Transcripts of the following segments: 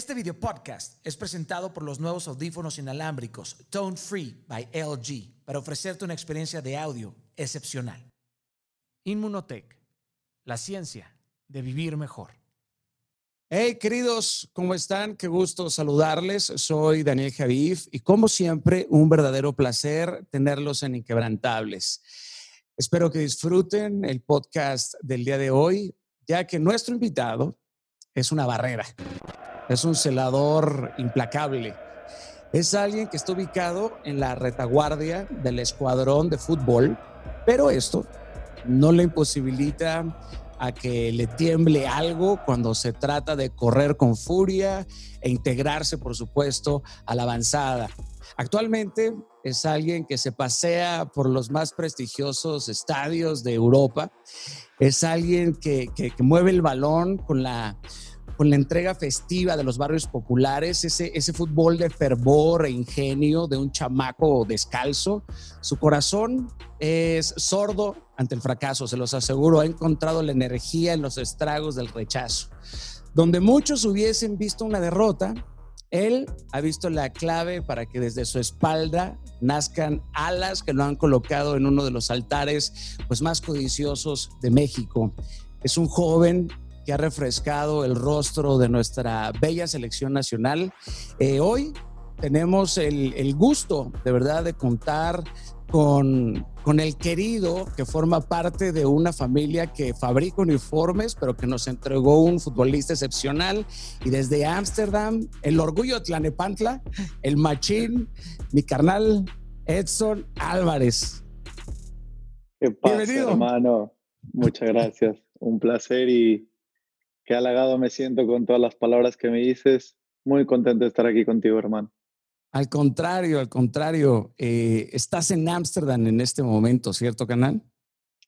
Este video podcast es presentado por los nuevos audífonos inalámbricos Tone Free by LG para ofrecerte una experiencia de audio excepcional. Inmunotech, la ciencia de vivir mejor. Hey, queridos, ¿cómo están? Qué gusto saludarles. Soy Daniel Javif y como siempre, un verdadero placer tenerlos en Inquebrantables. Espero que disfruten el podcast del día de hoy, ya que nuestro invitado es una barrera es un celador implacable. Es alguien que está ubicado en la retaguardia del escuadrón de fútbol, pero esto no le imposibilita a que le tiemble algo cuando se trata de correr con furia e integrarse, por supuesto, a la avanzada. Actualmente es alguien que se pasea por los más prestigiosos estadios de Europa. Es alguien que, que mueve el balón con la con la entrega festiva de los barrios populares, ese, fútbol de fervor e ingenio de un chamaco descalzo. Su corazón es sordo ante el fracaso, se los aseguro, ha encontrado la energía en los estragos del rechazo. Donde muchos hubiesen visto una derrota, él ha visto la clave para que desde su espalda nazcan alas que lo han colocado en uno de los altares pues, más codiciosos de México. Es un joven que ha refrescado el rostro de nuestra bella selección nacional. Eh, hoy tenemos el, gusto, de verdad, de contar con, con, el querido que forma parte de una familia que fabrica uniformes, pero que nos entregó un futbolista excepcional. Y desde Ámsterdam, el orgullo de Tlanepantla, el machín, mi carnal Edson Álvarez. ¿Qué pasa, hermano? Muchas gracias. Un placer y Qué halagado me siento con todas las palabras que me dices. Muy contento de estar aquí contigo, hermano. Al contrario, al contrario. Eh, estás en Ámsterdam en este momento, ¿cierto, Canal?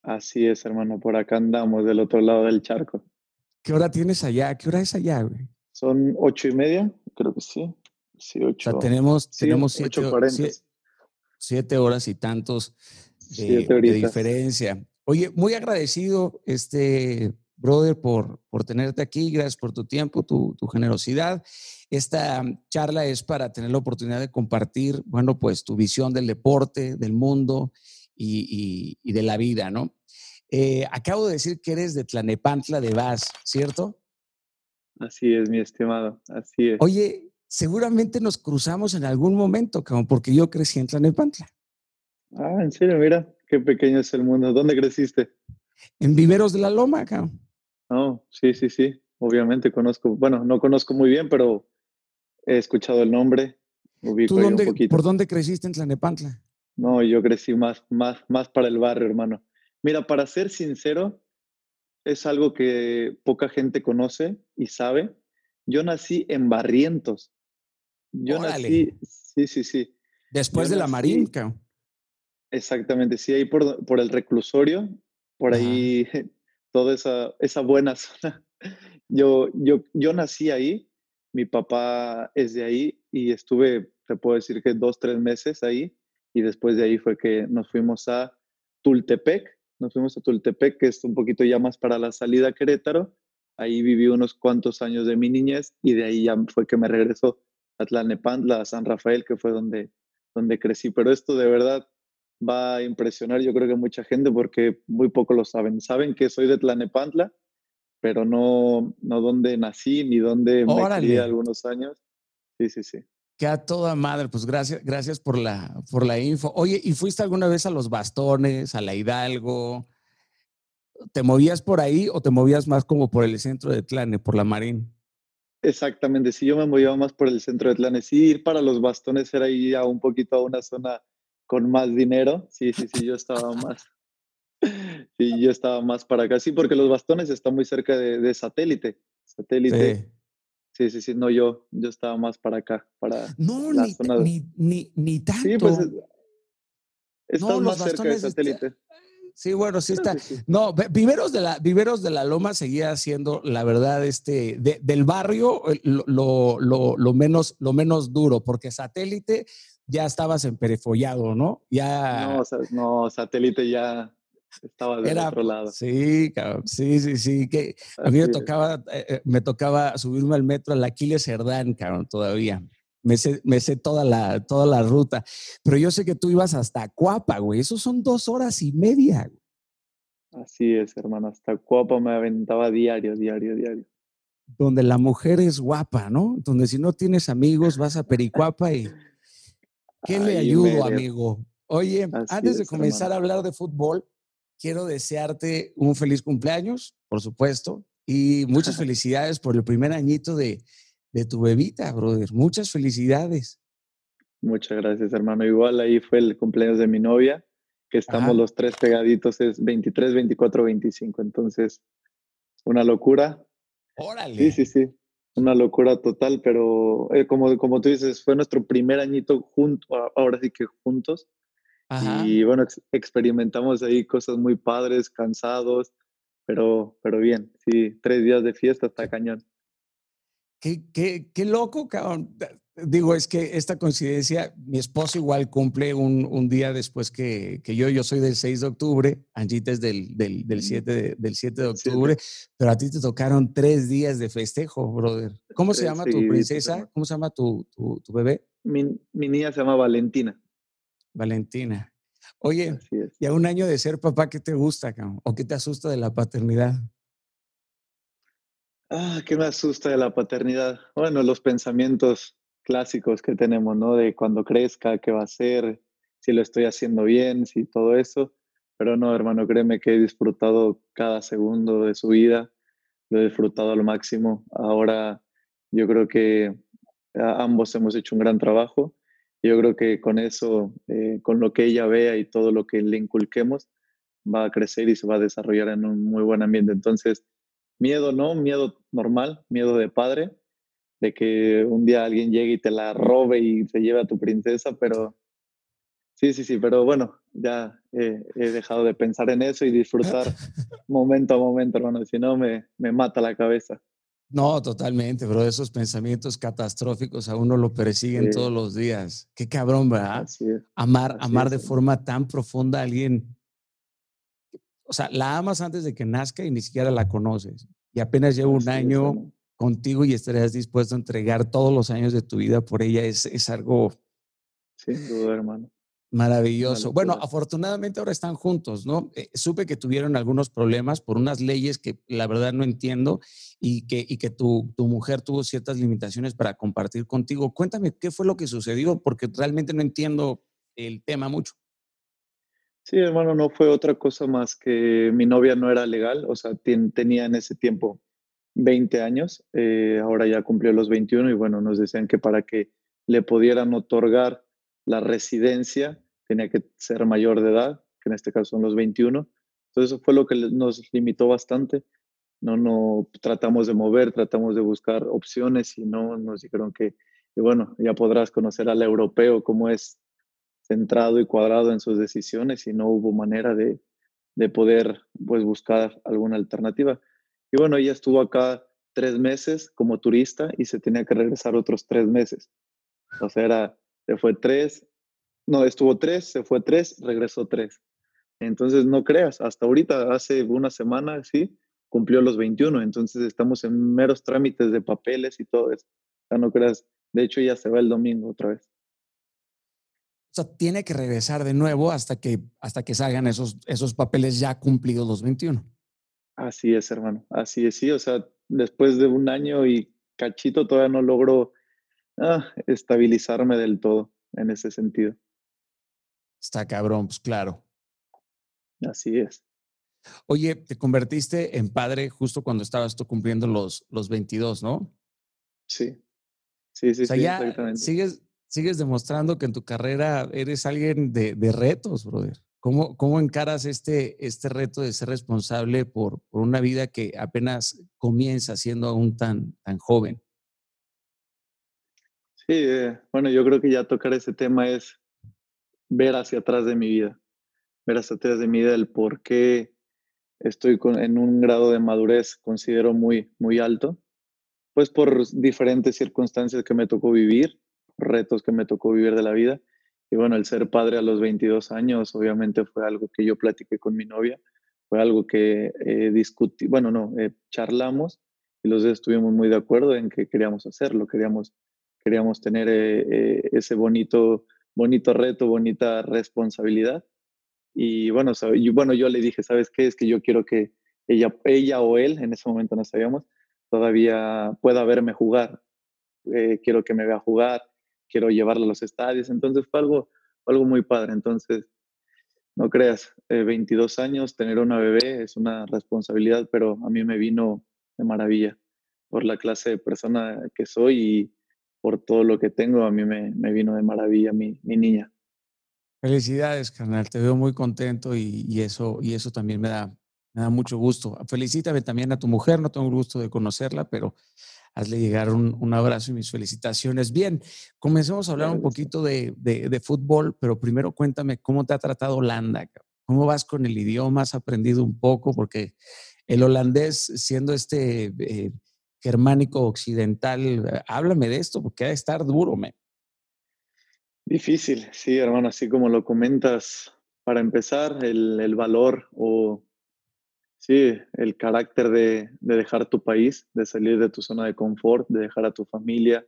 Así es, hermano. Por acá andamos, del otro lado del charco. ¿Qué hora tienes allá? ¿Qué hora es allá, güey? Son ocho y media, creo que sí. Sí, ocho. O sea, tenemos, tenemos siete, horas y tantos de, de diferencia. Oye, muy agradecido, este, brother, por, por tenerte aquí. Gracias por tu tiempo, tu, tu, generosidad. Esta charla es para tener la oportunidad de compartir, bueno, pues tu visión del deporte, del mundo y, y, de la vida, ¿no? Eh, acabo de decir que eres de Tlanepantla de Vaz, ¿cierto? Así es, mi estimado, así es. Oye, seguramente nos cruzamos en algún momento, cabrón, porque yo crecí en Tlanepantla. Ah, en serio, mira, qué pequeño es el mundo. ¿Dónde creciste? En Viveros de la Loma, cabrón. No, sí, sí, sí. Obviamente conozco, bueno, no conozco muy bien, pero he escuchado el nombre. ¿Tú dónde, ¿Por dónde creciste en Tlanepantla? No, yo crecí más, más, más para el barrio, hermano. Mira, para ser sincero, es algo que poca gente conoce y sabe. Yo nací en Barrientos. Yo nací, sí, sí, sí. Después de la Marinca. Exactamente, sí, ahí por, por el reclusorio, por ahí toda esa, esa buena zona. Yo, yo, yo nací ahí, mi papá es de ahí y estuve, te puedo decir que dos, tres meses ahí y después de ahí fue que nos fuimos a Tultepec, nos fuimos a Tultepec, que es un poquito ya más para la salida a Querétaro. Ahí viví unos cuantos años de mi niñez y de ahí ya fue que me regresó a Tlalnepantla, a San Rafael, que fue donde, donde crecí. Pero esto de verdad va a impresionar yo creo que mucha gente porque muy poco lo saben. Saben que soy de Tlanepantla, pero no, no dónde nací ni dónde me crié algunos años. Sí, sí, sí. Que a toda madre, pues gracias, gracias por la, por la info. Oye, ¿y fuiste alguna vez a los bastones, a la Hidalgo? ¿Te movías por ahí o te movías más como por el centro de Tlane, por la Marín? Exactamente, sí, yo me movía más por el centro de Tlane. Sí, ir para los bastones era ir a un poquito a una zona con más dinero. Sí, sí, sí, yo estaba más. Sí, yo estaba más para acá. Sí, porque los bastones están muy cerca de, satélite. Satélite. Sí. sí. sí, No, yo, yo estaba más para acá, para no, ni, ni, ni, ni, tanto. Sí, pues estás más cerca de satélite. Sí, bueno, sí está. No, Viveros de la, Viveros de la Loma seguía siendo, la verdad, este, del barrio lo, lo, lo, menos, lo menos duro, porque satélite ya estabas emperefollado, ¿no? Ya. No, no, satélite ya. estaba del otro lado. Sí, cabrón, sí, sí, sí. Que a mí me tocaba, eh, eh, me tocaba subirme al metro al Aquiles Cerdán, cabrón, todavía. Me sé, me sé toda, la, toda la ruta. Pero yo sé que tú ibas hasta Cuapa, güey. Eso son dos horas y media. Así es, hermano. Hasta Cuapa me aventaba diario, diario, diario. Donde la mujer es guapa, ¿no? Donde si no tienes amigos vas a Pericuapa y... ¿Qué le ayudo, amigo? Oye, antes de comenzar a hablar de fútbol, quiero desearte un feliz cumpleaños, por supuesto, y muchas felicidades por el primer añito de, de tu bebita, brother. Muchas felicidades. Muchas gracias, hermano. Igual ahí fue el cumpleaños de mi novia, que estamos los tres pegaditos, es 23, 24, 25. Entonces, una locura. Órale. Sí, sí, sí. Una locura total, pero eh, como, como tú dices, fue nuestro primer añito juntos, ahora sí que juntos. Y bueno, experimentamos ahí cosas muy padres, cansados, pero, pero bien, sí, tres días de fiesta está cañón. Qué, qué, qué loco, cabrón. Digo, es que esta coincidencia, mi esposo igual cumple un, un día después que, que, yo, yo soy del 6 de octubre, Angita es del, del, del 7, mm. de, del 7 de octubre, pero a ti te tocaron tres días de festejo, brother. ¿Cómo se llama tu princesa? ¿Cómo se llama tu, tu, tu bebé? Mi, mi, niña se llama Valentina. Valentina. Oye, y a un año de ser papá, ¿qué te gusta, cabrón? ¿O qué te asusta de la paternidad? Ah, ¿qué me asusta de la paternidad? Bueno, los pensamientos clásicos que tenemos, ¿no? De cuando crezca, qué va a ser, si lo estoy haciendo bien, si todo eso. Pero no, hermano, créeme que he disfrutado cada segundo de su vida, lo he disfrutado al máximo. Ahora yo creo que ambos hemos hecho un gran trabajo. Yo creo que con eso, eh, con lo que ella vea y todo lo que le inculquemos, va a crecer y se va a desarrollar en un muy buen ambiente. Entonces, miedo no, miedo normal, miedo de padre, de que un día alguien llegue y te la robe y se lleve a tu princesa, pero sí, sí, sí, pero bueno, ya he dejado de pensar en eso y disfrutar momento a momento, hermano, si no me, me mata la cabeza. No, totalmente, pero esos pensamientos catastróficos a uno lo persiguen todos los días. Qué cabrón, ¿verdad? amar, amar de forma tan profunda a alguien. O sea, la amas antes de que nazca y ni siquiera la conoces. Y apenas lleva un año contigo y estarías dispuesto a entregar todos los años de tu vida por ella. Es, es algo. Sin duda, hermano. Maravilloso. Bueno, afortunadamente ahora están juntos, ¿no? Eh, supe que tuvieron algunos problemas por unas leyes que la verdad no entiendo y que, y que tu, tu, mujer tuvo ciertas limitaciones para compartir contigo. Cuéntame qué fue lo que sucedió, porque realmente no entiendo el tema mucho. Sí, hermano, no fue otra cosa más que mi novia no era legal, o sea, tenía en ese tiempo 20 años, eh, ahora ya cumplió los 21 y bueno, nos decían que para que le pudieran otorgar la residencia tenía que ser mayor de edad, que en este caso son los 21. Entonces eso fue lo que nos limitó bastante. No, no tratamos de mover, tratamos de buscar opciones y no nos dijeron que, bueno, ya podrás conocer al europeo cómo es centrado y cuadrado en sus decisiones y no hubo manera de, de poder pues buscar alguna alternativa. Y bueno, ella estuvo acá tres meses como turista y se tenía que regresar otros tres meses. O sea, era se fue tres, no, estuvo tres, se fue tres, regresó tres. Entonces, no creas, hasta ahorita, hace una semana, sí, cumplió los 21, entonces estamos en meros trámites de papeles y todo eso. O no creas, de hecho ya se va el domingo otra vez. O sea, tiene que regresar de nuevo hasta que, hasta que salgan esos, esos papeles ya cumplidos los 21. Así es, hermano, así es, sí, o sea, después de un año y cachito todavía no logro ah, estabilizarme del todo en ese sentido. Está cabrón, pues claro. Así es. Oye, te convertiste en padre justo cuando estabas tú cumpliendo los, los 22, ¿no? Sí. Sí, sí, o sea, ya Sigues, sigues demostrando que en tu carrera eres alguien de, de retos, brother. ¿Cómo, ¿Cómo, encaras este, este reto de ser responsable por, por una vida que apenas comienza siendo aún tan, tan joven? Sí, eh, bueno, yo creo que ya tocar ese tema es ver hacia atrás de mi vida, ver hacia atrás de mi vida el por qué estoy en un grado de madurez, considero muy, muy alto, pues por diferentes circunstancias que me tocó vivir, retos que me tocó vivir de la vida. Y bueno, el ser padre a los 22 años obviamente fue algo que yo platiqué con mi novia, fue algo que eh, discutí, bueno, no, eh, charlamos y los dos estuvimos muy de acuerdo en que queríamos hacerlo, queríamos, queríamos tener eh, ese bonito, bonito reto, bonita responsabilidad. Y bueno, bueno, yo le dije, ¿sabes qué? Es que yo quiero que ella, ella o él, en ese momento no sabíamos, todavía pueda verme jugar. quiero que me vea jugar, quiero llevarlo a los estadios. Entonces fue algo, algo muy padre. Entonces, no creas, 22 eh, años, tener una bebé es una responsabilidad, pero a mí me vino de maravilla por la clase de persona que soy y por todo lo que tengo, a mí me, vino de maravilla mi, mi, niña. Felicidades, carnal, te veo muy contento y, eso, y eso también me da, me da mucho gusto. Felicítame también a tu mujer, no tengo el gusto de conocerla, pero hazle llegar un, abrazo y mis felicitaciones. Bien, comencemos a hablar un poquito de, fútbol, pero primero cuéntame cómo te ha tratado Holanda, cómo vas con el idioma, has aprendido un poco, porque el holandés, siendo este eh, germánico occidental, eh, háblame de esto, porque ha de estar duro, me. Difícil, sí, hermano, así como lo comentas. Para empezar, el, el valor o Sí, el carácter de, dejar tu país, de salir de tu zona de confort, de dejar a tu familia.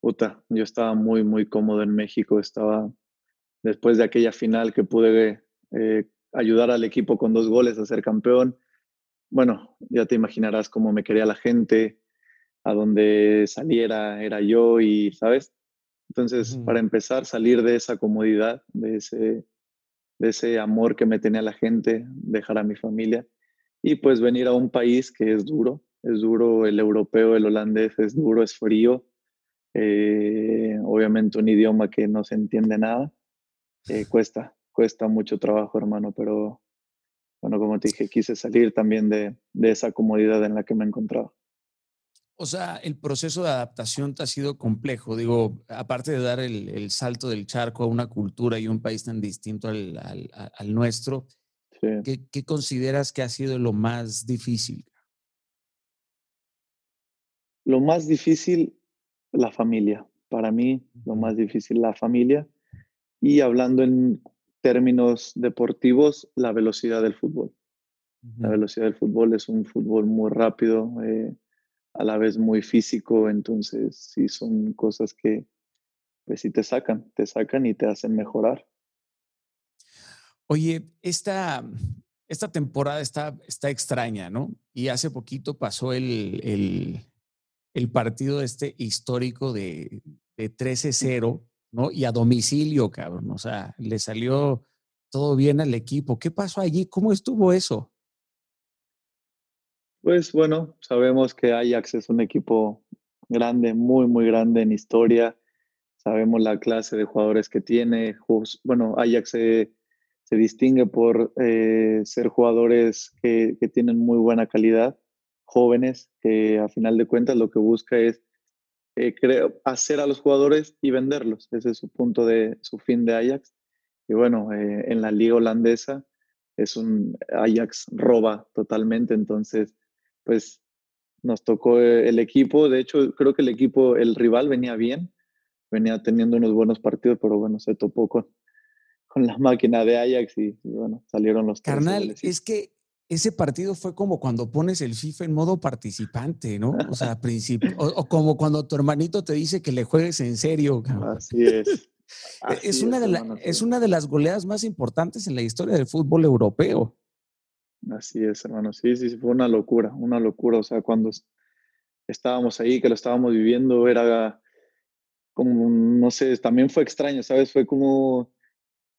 Puta, yo estaba muy, muy cómodo en México. Estaba, después de aquella final que pude eh, ayudar al equipo con dos goles a ser campeón. Bueno, ya te imaginarás cómo me quería la gente, a donde saliera era yo y, ¿sabes? Entonces, para empezar, salir de esa comodidad, de ese, de ese amor que me tenía la gente, dejar a mi familia y pues venir a un país que es duro, es duro el europeo, el holandés es duro, es frío, eh, obviamente un idioma que no se entiende nada, eh, cuesta, cuesta mucho trabajo hermano, pero bueno, como te dije, quise salir también de, de esa comodidad en la que me encontraba. O sea, el proceso de adaptación te ha sido complejo. Digo, aparte de dar el, el, salto del charco a una cultura y un país tan distinto al, al, al nuestro, ¿Qué, consideras que ha sido lo más difícil? Lo más difícil, la familia. Para mí, lo más difícil, la familia. Y hablando en términos deportivos, la velocidad del fútbol. La velocidad del fútbol es un fútbol muy rápido, eh, a la vez muy físico, entonces sí son cosas que pues sí te sacan, te sacan y te hacen mejorar. Oye, esta, esta temporada está, está extraña, ¿no? Y hace poquito pasó el, el, el partido este histórico de, de 13-0, ¿no? Y a domicilio, cabrón. O sea, le salió todo bien al equipo. ¿Qué pasó allí? ¿Cómo estuvo eso? Pues bueno, sabemos que Ajax es un equipo grande, muy, muy grande en historia. Sabemos la clase de jugadores que tiene. Bueno, Ajax se se distingue por eh, ser jugadores que, tienen muy buena calidad, jóvenes, que a final de cuentas lo que busca es eh, hacer a los jugadores y venderlos. Ese es su punto de su fin de Ajax. Y bueno, eh, en la liga holandesa es un Ajax roba totalmente, entonces pues nos tocó el equipo, de hecho creo que el equipo, el rival venía bien, venía teniendo unos buenos partidos, pero bueno, se topó con, con la máquina de Ajax y, bueno, salieron los Carnal, es que ese partido fue como cuando pones el FIFA en modo participante, ¿no? O sea, principio, o, como cuando tu hermanito te dice que le juegues en serio. Así es. E, es, una de es una de las goleadas más importantes en la historia del fútbol europeo. Así es, hermano. Sí, sí, fue una locura, una locura. O sea, cuando estábamos ahí, que lo estábamos viviendo, era como, no sé, también fue extraño, ¿sabes? Fue como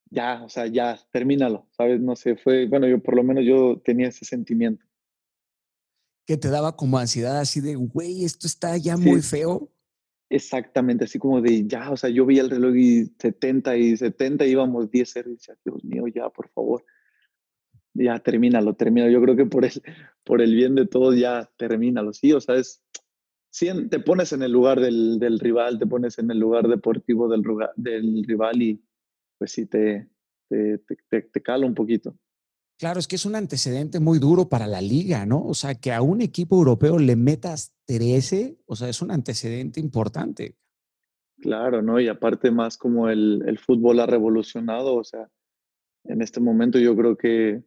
ya, o sea, ya, termínalo, ¿sabes? No sé, fue, bueno, yo por lo menos yo tenía ese sentimiento. Que te daba como ansiedad así de, güey, esto está ya muy feo. Exactamente, así como de, ya, o sea, yo vi el reloj y 70 y 70 íbamos 10 0 y decía, Dios mío, ya, por favor. Ya, termínalo, termínalo. Yo creo que por el, por el bien de todos, ya, termínalo. Sí, o sea, es, sí, te pones en el lugar del, del rival, te pones en el lugar deportivo del, del rival y, pues sí te, te, te, cala un poquito. Claro, es que es un antecedente muy duro para la liga, ¿no? O sea, que a un equipo europeo le metas 13, o sea, es un antecedente importante. Claro, ¿no? Y aparte más como el, el fútbol ha revolucionado, o sea, en este momento yo creo que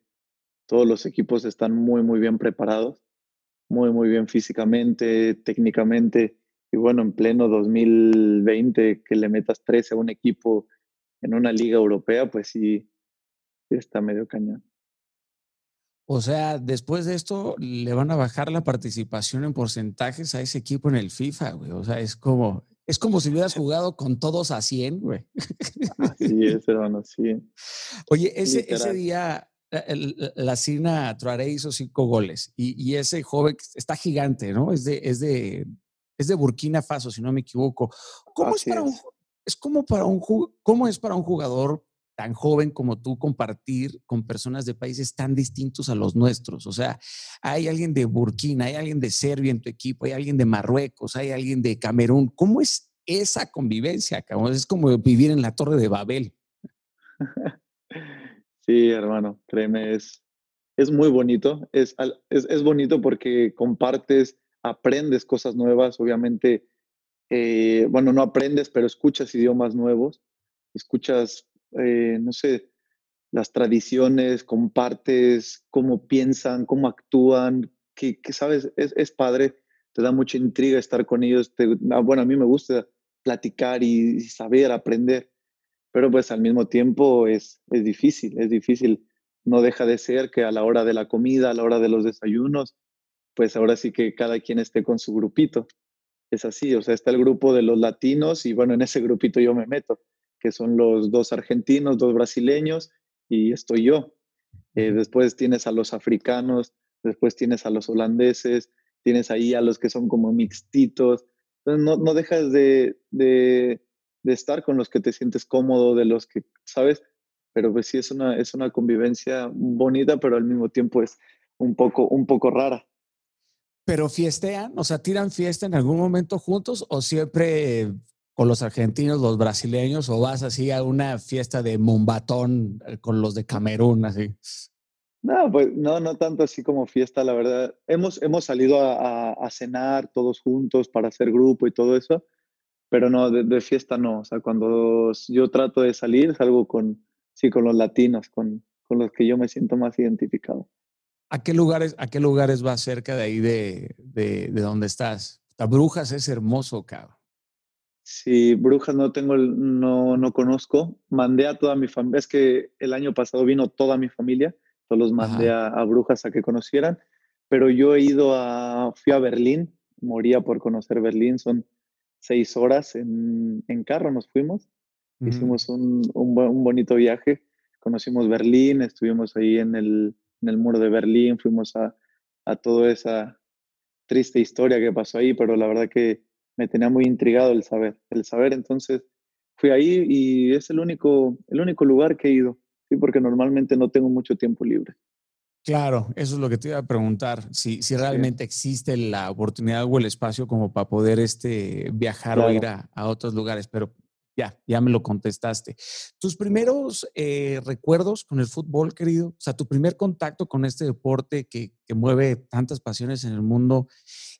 todos los equipos están muy, muy bien preparados, muy, muy bien físicamente, técnicamente. Y bueno, en pleno 2020, que le metas 13 a un equipo en una liga europea, pues sí, está medio cañón. O sea, después de esto le van a bajar la participación en porcentajes a ese equipo en el FIFA, güey. O sea, es como, es como si hubieras jugado con todos a 100, güey. Así es, hermano, sí. Oye, ese, ese día la Sina Traoré hizo cinco goles y, ese joven está gigante, ¿no? Es de, es de, es de Burkina Faso, si no me equivoco. ¿Cómo es para un, es como para un, cómo es para un jugador tan joven como tú compartir con personas de países tan distintos a los nuestros. O sea, hay alguien de Burkina, hay alguien de Serbia en tu equipo, hay alguien de Marruecos, hay alguien de Camerún. ¿Cómo es esa convivencia? Es como vivir en la Torre de Babel. Sí, hermano, créeme, es, es muy bonito. Es, es, bonito porque compartes, aprendes cosas nuevas, obviamente. Eh, bueno, no aprendes, pero escuchas idiomas nuevos, escuchas eh, no sé, las tradiciones, compartes cómo piensan, cómo actúan, que, sabes, es, padre, te da mucha intriga estar con ellos. Ah, bueno, a mí me gusta platicar y, saber, aprender, pero pues al mismo tiempo es, es difícil, es difícil. No deja de ser que a la hora de la comida, a la hora de los desayunos, pues ahora sí que cada quien esté con su grupito. Es así, o sea, está el grupo de los latinos y bueno, en ese grupito yo me meto que son los dos argentinos, dos brasileños y estoy yo. Eh, después tienes a los africanos, después tienes a los holandeses, tienes ahí a los que son como mixtitos. Entonces no, no dejas de, de, de, estar con los que te sientes cómodo, de los que, ¿sabes? Pero pues sí es una, es una convivencia bonita, pero al mismo tiempo es un poco, un poco rara. ¿Pero fiestean? O sea, ¿tiran fiesta en algún momento juntos o siempre con los argentinos, los brasileños, o vas así a una fiesta de Mumbatón eh, con los de Camerún, así? No, pues no, no tanto así como fiesta, la verdad. Hemos, hemos salido a, cenar todos juntos para hacer grupo y todo eso, pero no, de, fiesta no. O sea, cuando yo trato de salir, salgo con, sí, con los latinos, con, con los que yo me siento más identificado. ¿A qué lugares, a qué lugares vas cerca de ahí de, de, de donde estás? La Brujas es hermoso, cabrón. Sí, Brujas no tengo, no, no conozco. Mandé a toda mi familia. Es que el año pasado vino toda mi familia. Todos los mandé a, Brujas a que conocieran. Pero yo he ido a, fui a Berlín. Moría por conocer Berlín. Son seis horas en, en carro nos fuimos. Hicimos un, un, un, bonito viaje. Conocimos Berlín, estuvimos ahí en el, en el muro de Berlín, fuimos a, a toda esa triste historia que pasó ahí, pero la verdad que me tenía muy intrigado el saber, el saber, entonces fui ahí y es el único, el único lugar que he ido, sí, porque normalmente no tengo mucho tiempo libre. Claro, eso es lo que te iba a preguntar, si, si realmente existe la oportunidad o el espacio como para poder este, viajar o ir a, a, otros lugares, pero ya, ya me lo contestaste. Tus primeros eh, recuerdos con el fútbol, querido, o sea, tu primer contacto con este deporte que, que, mueve tantas pasiones en el mundo.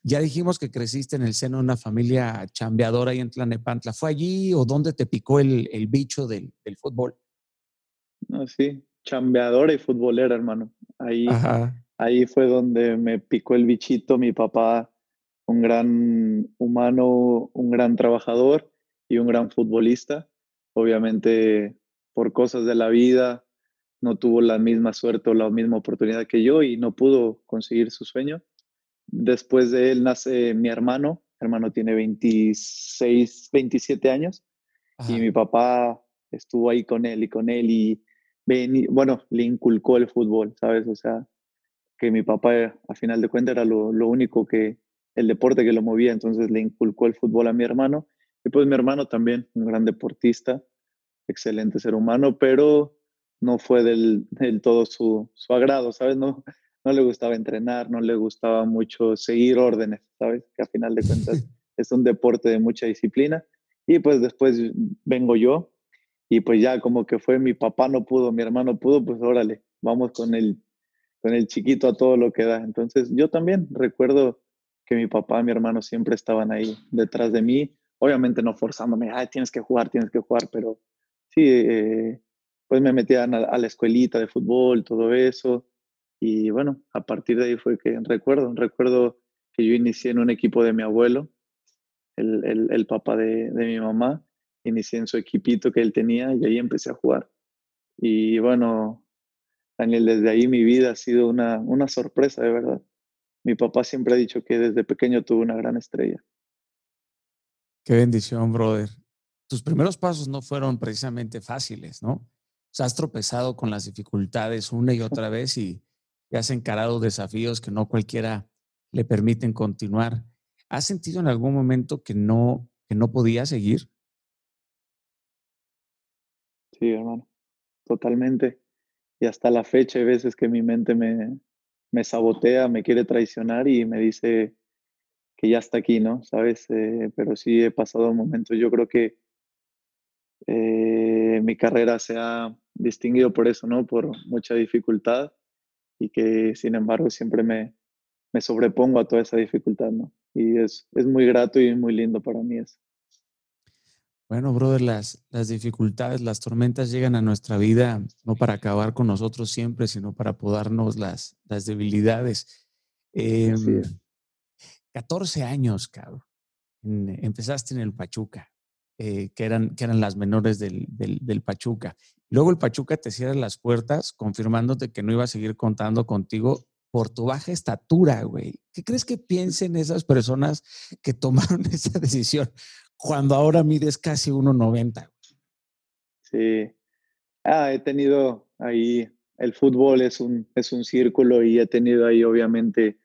Ya dijimos que creciste en el seno de una familia chambeadora ahí en Tlanepantla. ¿Fue allí o dónde te picó el, el bicho del, del, fútbol? No, sí, chambeadora y futbolera, hermano. Ahí, ahí fue donde me picó el bichito. Mi papá, un gran humano, un gran trabajador y un gran futbolista. Obviamente, por cosas de la vida, no tuvo la misma suerte o la misma oportunidad que yo y no pudo conseguir su sueño. Después de él nace mi hermano. Mi hermano tiene 26, 27 años y mi papá estuvo ahí con él y con él y, bueno, le inculcó el fútbol, ¿sabes? O sea, que mi papá a final de cuentas era lo, lo único que, el deporte que lo movía, entonces le inculcó el fútbol a mi hermano y pues mi hermano también, un gran deportista, excelente ser humano, pero no fue del, del todo su, su, agrado, ¿sabes? No, no le gustaba entrenar, no le gustaba mucho seguir órdenes, ¿sabes? Que a final de cuentas es un deporte de mucha disciplina. Y pues después vengo yo y pues ya como que fue mi papá no pudo, mi hermano pudo, pues órale, vamos con el, con el chiquito a todo lo que da. Entonces yo también recuerdo que mi papá y mi hermano siempre estaban ahí detrás de mí obviamente no forzándome, Ay, tienes que jugar, tienes que jugar, pero sí, eh, pues me metían a, la escuelita de fútbol, todo eso. Y bueno, a partir de ahí fue que recuerdo, recuerdo que yo inicié en un equipo de mi abuelo, el, el, papá de, de, mi mamá, inicié en su equipito que él tenía y ahí empecé a jugar. Y bueno, Daniel, desde ahí mi vida ha sido una, una sorpresa, de verdad. Mi papá siempre ha dicho que desde pequeño tuvo una gran estrella. Qué bendición, brother. Tus primeros pasos no fueron precisamente fáciles, ¿no? O sea, has tropezado con las dificultades una y otra vez y, has encarado desafíos que no cualquiera le permiten continuar. ¿Has sentido en algún momento que no, que no podía seguir? Sí, hermano, totalmente. Y hasta la fecha hay veces que mi mente me, me sabotea, me quiere traicionar y me dice, que ya está aquí, ¿no? ¿Sabes? Eh, pero sí he pasado momentos, yo creo que eh, mi carrera se ha distinguido por eso, ¿no? Por mucha dificultad y que sin embargo siempre me, me sobrepongo a toda esa dificultad, ¿no? Y es, es muy grato y muy lindo para mí eso. Bueno, brother, las, las dificultades, las tormentas llegan a nuestra vida no para acabar con nosotros siempre, sino para podarnos las, las debilidades. Eh, 14 años, cabrón. empezaste en el Pachuca, eh, que, eran, que eran las menores del, del, Pachuca. Luego el Pachuca te cierra las puertas, confirmándote que no iba a seguir contando contigo por tu baja estatura, güey. ¿Qué crees que piensen esas personas que tomaron esa decisión cuando ahora mides casi 1,90? Sí. Ah, he tenido ahí, el fútbol es un, es un círculo y he tenido ahí obviamente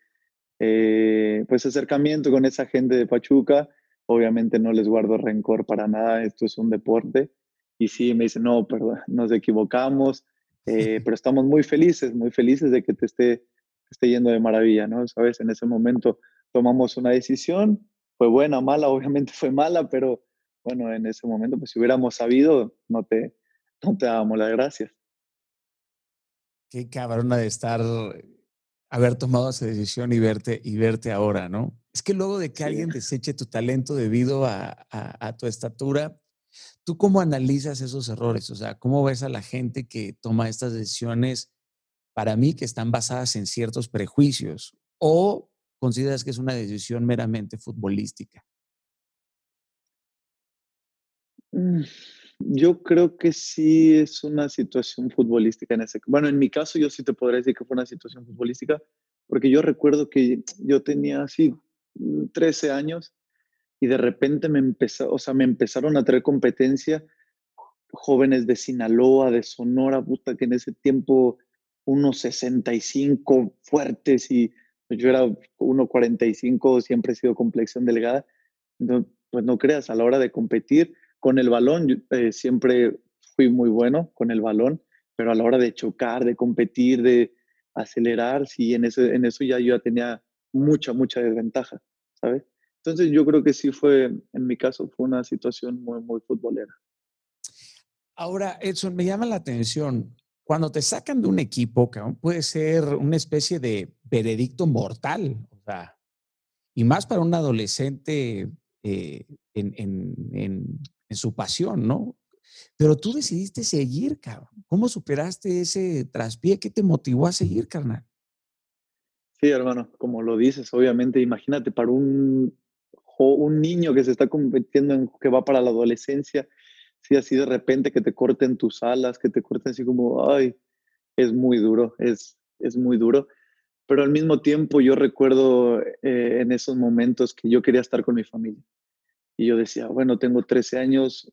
eh, pues acercamiento con esa gente de Pachuca. Obviamente no les guardo rencor para nada, esto es un deporte. Y sí, me dicen, no, perdón, nos equivocamos, eh, pero estamos muy felices, muy felices de que te esté, esté yendo de maravilla, ¿no? Sabes, en ese momento tomamos una decisión, fue buena, mala, obviamente fue mala, pero bueno, en ese momento, pues si hubiéramos sabido, no te, no te dábamos las gracias. Qué cabrona de estar haber tomado esa decisión y verte, y verte ahora, ¿no? Es que luego de que alguien deseche tu talento debido a, tu estatura, ¿tú cómo analizas esos errores? O sea, ¿cómo ves a la gente que toma estas decisiones para mí que están basadas en ciertos prejuicios? ¿O consideras que es una decisión meramente futbolística? Mm, yo creo que sí es una situación futbolística en ese. Bueno, en mi caso yo sí te podría decir que fue una situación futbolística, porque yo recuerdo que yo tenía así 13 años y de repente me empezó, o sea, me empezaron a traer competencia jóvenes de Sinaloa, de Sonora, puta, que en ese tiempo unos 65 fuertes y yo era 1.45, siempre he sido complexión delgada. Entonces, pues no creas, a la hora de competir, con el balón eh, siempre fui muy bueno con el balón, pero a la hora de chocar, de competir, de acelerar, sí, en, ese, en eso ya yo tenía mucha, mucha desventaja, ¿sabes? Entonces yo creo que sí fue, en mi caso, fue una situación muy, muy futbolera. Ahora, Edson, me llama la atención, cuando te sacan de un equipo, que puede ser una especie de veredicto mortal, o sea, y más para un adolescente eh, en su pasión, ¿no? Pero tú decidiste seguir, cabrón. ¿Cómo superaste ese traspié? ¿Qué te motivó a seguir, carnal? Sí, hermano, como lo dices, obviamente, imagínate para un, un niño que se está convirtiendo en que va para la adolescencia, si así de repente que te corten tus alas, que te corten así como, ay, es muy duro, es, es muy duro. Pero al mismo tiempo yo recuerdo eh, en esos momentos que yo quería estar con mi familia. Y yo decía, bueno, tengo 13 años,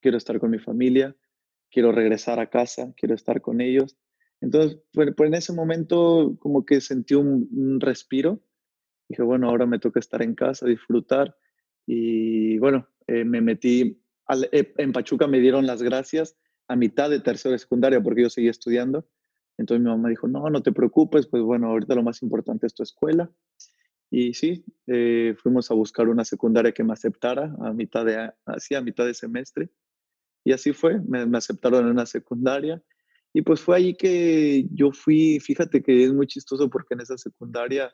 quiero estar con mi familia, quiero regresar a casa, quiero estar con ellos. Entonces, pues, en ese momento como que sentí un, respiro. Dije, bueno, ahora me toca estar en casa, disfrutar. Y bueno, eh, me metí, eh, en Pachuca me dieron las gracias a mitad de tercera de secundaria porque yo seguía estudiando. Entonces mi mamá dijo, no, no te preocupes, pues bueno, ahorita lo más importante es tu escuela. Y sí, eh, fuimos a buscar una secundaria que me aceptara a mitad de, así, a mitad de semestre. Y así fue, me, aceptaron en una secundaria. Y pues fue ahí que yo fui, fíjate que es muy chistoso porque en esa secundaria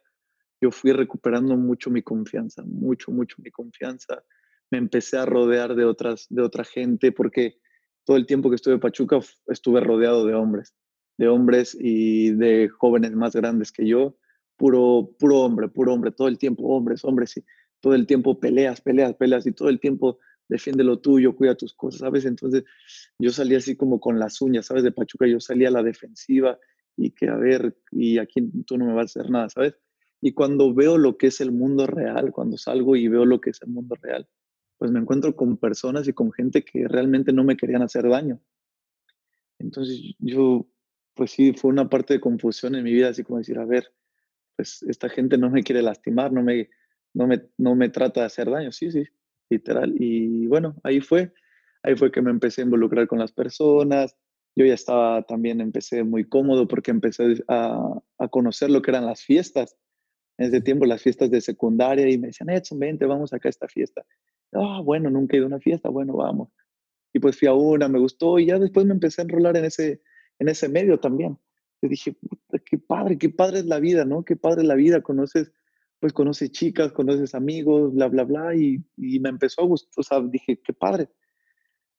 yo fui recuperando mucho mi confianza, mucho, mucho mi confianza. me empecé a rodear de otras, de otra gente, porque todo el tiempo que estuve en Pachuca estuve rodeado de hombres, de hombres y de jóvenes más grandes que yo, puro, puro hombre, puro hombre, todo el tiempo hombres, hombres, y todo el tiempo peleas, peleas, peleas, y todo el tiempo defiende lo tuyo, cuida tus cosas, ¿sabes? Entonces yo salía así como con las uñas, ¿sabes? De Pachuca yo salía a la defensiva y que a ver, y aquí tú no me vas a hacer nada, ¿sabes? Y cuando veo lo que es el mundo real, cuando salgo y veo lo que es el mundo real, pues me encuentro con personas y con gente que realmente no me querían hacer daño. Entonces yo, pues sí, fue una parte de confusión en mi vida, así como decir, a ver, pues esta gente no me quiere lastimar, no me, no me, no me trata de hacer daño, sí, sí, literal. Y bueno, ahí fue, ahí fue que me empecé a involucrar con las personas. Yo ya estaba también, empecé muy cómodo porque empecé a, a conocer lo que eran las fiestas. En ese tiempo las fiestas de secundaria y me decían, Edson, vente, vamos acá a esta fiesta. Ah, bueno, nunca he ido a una fiesta, bueno, vamos. Y pues fui a una, me gustó y ya después me empecé a enrolar en ese, en ese medio también. Yo dije, qué padre, qué padre es la vida, ¿no? Qué padre es la vida, conoces pues conoces chicas, conoces amigos, bla, bla, bla, y, y me empezó a gustar, o sea, dije, qué padre.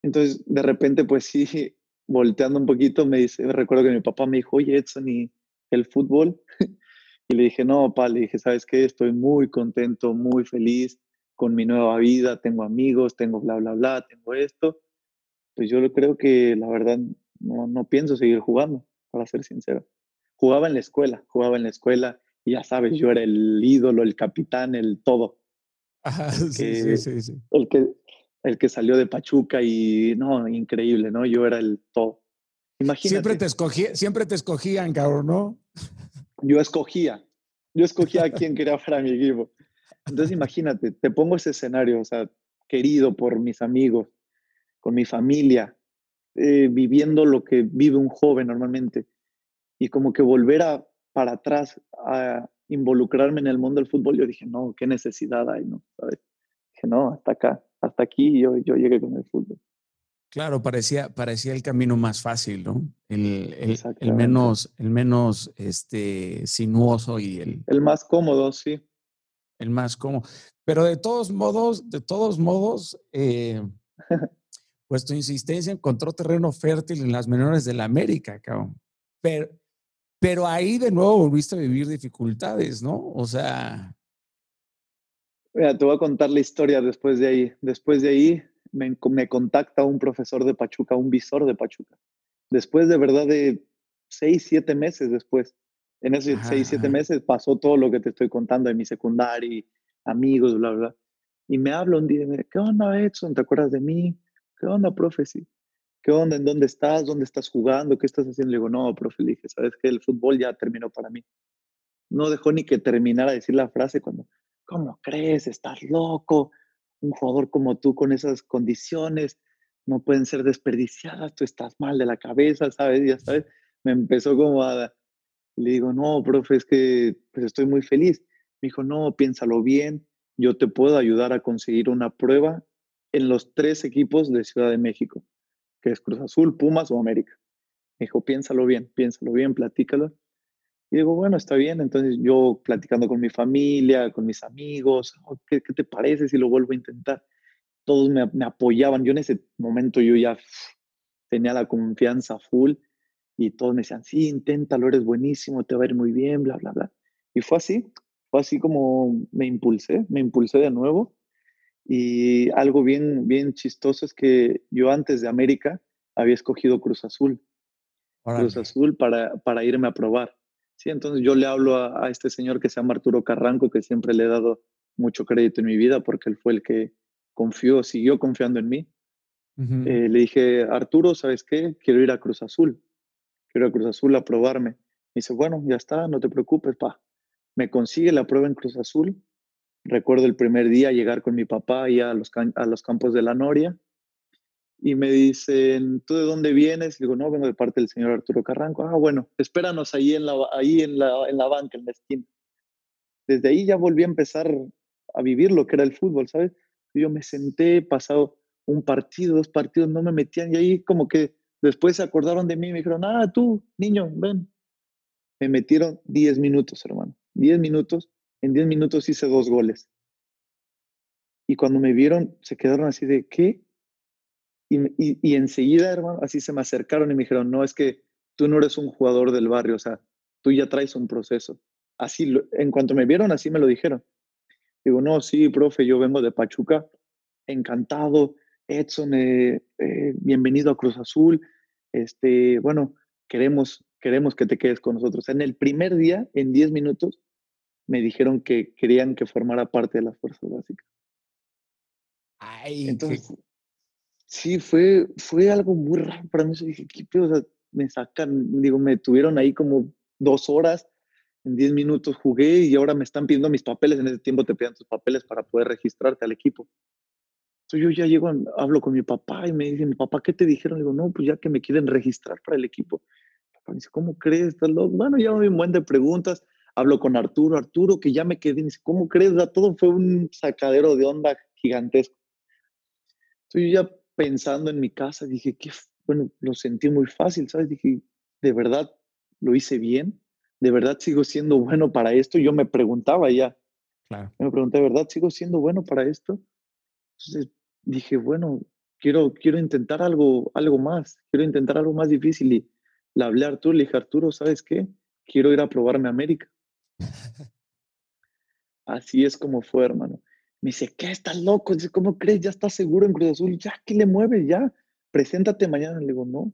Entonces, de repente, pues sí, volteando un poquito, me dice, recuerdo que mi papá me dijo, oye, Edson, ¿y el fútbol? y le dije, no, papá, le dije, ¿sabes qué? Estoy muy contento, muy feliz con mi nueva vida, tengo amigos, tengo bla, bla, bla, tengo esto. Pues yo creo que la verdad no, no pienso seguir jugando, para ser sincero. Jugaba en la escuela, jugaba en la escuela, y ya sabes, yo era el ídolo, el capitán, el todo. sí, sí, sí, El que, el que salió de Pachuca y no, increíble, ¿no? Yo era el todo. Imagínate. Siempre te, escogí, siempre te escogían, cabrón, ¿no? Yo escogía, yo escogía a quién quería para mi equipo. Entonces imagínate, te pongo ese escenario, o sea, querido por mis amigos, con mi familia, eh, viviendo lo que vive un joven normalmente, y como que volver a para atrás a involucrarme en el mundo del fútbol, yo dije, no, qué necesidad hay, ¿no? ¿Sabes? Dije, no, hasta acá, hasta aquí yo, yo llegué con el fútbol. Claro, parecía, parecía el camino más fácil, ¿no? El, el, menos, el menos este, sinuoso y el... El más cómodo, sí. El más cómodo. Pero de todos modos, de todos modos, eh, pues tu insistencia encontró terreno fértil en las menores de la América, cabrón. Pero, pero ahí de nuevo volviste a vivir dificultades, ¿no? O sea... Mira, te voy a contar la historia después de ahí. Después de ahí me, me contacta un profesor de Pachuca, un visor de Pachuca. Después de verdad de seis, siete meses después. En esos seis, siete meses pasó todo lo que te estoy contando de mi secundaria, amigos, bla, bla. Y me habla un día y me dice, ¿qué onda, Edson? ¿Te acuerdas de mí? ¿Qué onda, profe? Sí. ¿qué onda? ¿En dónde estás? ¿Dónde estás jugando? ¿Qué estás haciendo? Le digo, no, profe, le dije, ¿sabes qué? El fútbol ya terminó para mí. No dejó ni que terminara de decir la frase cuando, ¿cómo crees? Estás loco. Un jugador como tú con esas condiciones no pueden ser desperdiciadas, tú estás mal de la cabeza, ¿sabes? Ya sabes, me empezó como a... Le digo, no, profe, es que pues estoy muy feliz. Me dijo, no, piénsalo bien, yo te puedo ayudar a conseguir una prueba en los tres equipos de Ciudad de México que es Cruz Azul, Pumas o América. Me dijo, piénsalo bien, piénsalo bien, platícalo. Y digo, bueno, está bien. Entonces yo platicando con mi familia, con mis amigos, oh, ¿qué, te parece si lo vuelvo a intentar? Todos me, apoyaban. Yo en ese momento yo ya tenía la confianza full y todos me decían, sí, inténtalo, eres buenísimo, te va a ir muy bien, bla, bla, bla. Y fue así, fue así como me impulsé, me impulsé de nuevo y algo bien, bien chistoso es que yo antes de América había escogido Cruz Azul. Cruz Azul para, para irme a probar. Sí, entonces yo le hablo a, este señor que se llama Arturo Carranco, que siempre le he dado mucho crédito en mi vida porque él fue el que confió, siguió confiando en mí. Eh, le dije, Arturo, ¿sabes qué? Quiero ir a Cruz Azul. Quiero ir a Cruz Azul a probarme. Me dice, bueno, ya está, no te preocupes, pa. Me consigue la prueba en Cruz Azul Recuerdo el primer día llegar con mi papá ya a los, a los campos de la Noria y me dicen, ¿tú de dónde vienes? Le digo, no, vengo de parte del señor Arturo Carranco. Ah, bueno, espéranos ahí en la, ahí en la, en la banca, en la esquina. Desde ahí ya volví a empezar a vivir lo que era el fútbol, ¿sabes? Yo me senté, pasado un partido, dos partidos, no me metían y ahí como que después se acordaron de mí y me dijeron, ah, tú, niño, ven. Me metieron 10 minutos, hermano, 10 minutos en 10 minutos hice dos goles. Y cuando me vieron, se quedaron así de, ¿qué? Y, y, y, enseguida, hermano, así se me acercaron y me dijeron, no, es que tú no eres un jugador del barrio, o sea, tú ya traes un proceso. Así, en cuanto me vieron, así me lo dijeron. Digo, no, sí, profe, yo vengo de Pachuca, encantado, Edson, eh, eh, bienvenido a Cruz Azul, este, bueno, queremos, queremos que te quedes con nosotros. En el primer día, en 10 minutos, me dijeron que querían que formara parte de las fuerzas básicas. Ay, Entonces, sí, fue, fue algo muy raro para mí. Yo dije, ¿qué O sea, me sacan, digo, me tuvieron ahí como dos horas, en 10 minutos jugué y ahora me están pidiendo mis papeles. En ese tiempo te piden tus papeles para poder registrarte al equipo. Entonces yo ya llego, hablo con mi papá y me dice, mi papá, ¿qué te dijeron? Le digo, no, pues ya que me quieren registrar para el equipo. papá me dice, ¿cómo crees? ¿Estás loco? Bueno, ya me un buen de preguntas. Hablo con Arturo, Arturo, que ya me quedé. dice, ¿cómo crees? todo fue un sacadero de onda gigantesco. Entonces yo ya pensando en mi casa, dije, qué, bueno, lo sentí muy fácil, ¿sabes? Dije, ¿de verdad lo hice bien? ¿De verdad sigo siendo bueno para esto? Yo me preguntaba ya. Claro. Me pregunté, ¿de verdad sigo siendo bueno para esto? Entonces dije, bueno, quiero, quiero intentar algo, algo más, quiero intentar algo más difícil. Y le hablé a Arturo, le dije, Arturo, ¿sabes qué? Quiero ir a probarme a América. Así es como fue, hermano. Me dice, ¿qué? ¿Estás loco? Dice, ¿cómo crees? Ya estás seguro en Cruz Azul. Ya, ¿qué le mueve? Ya, preséntate mañana. Le digo, no,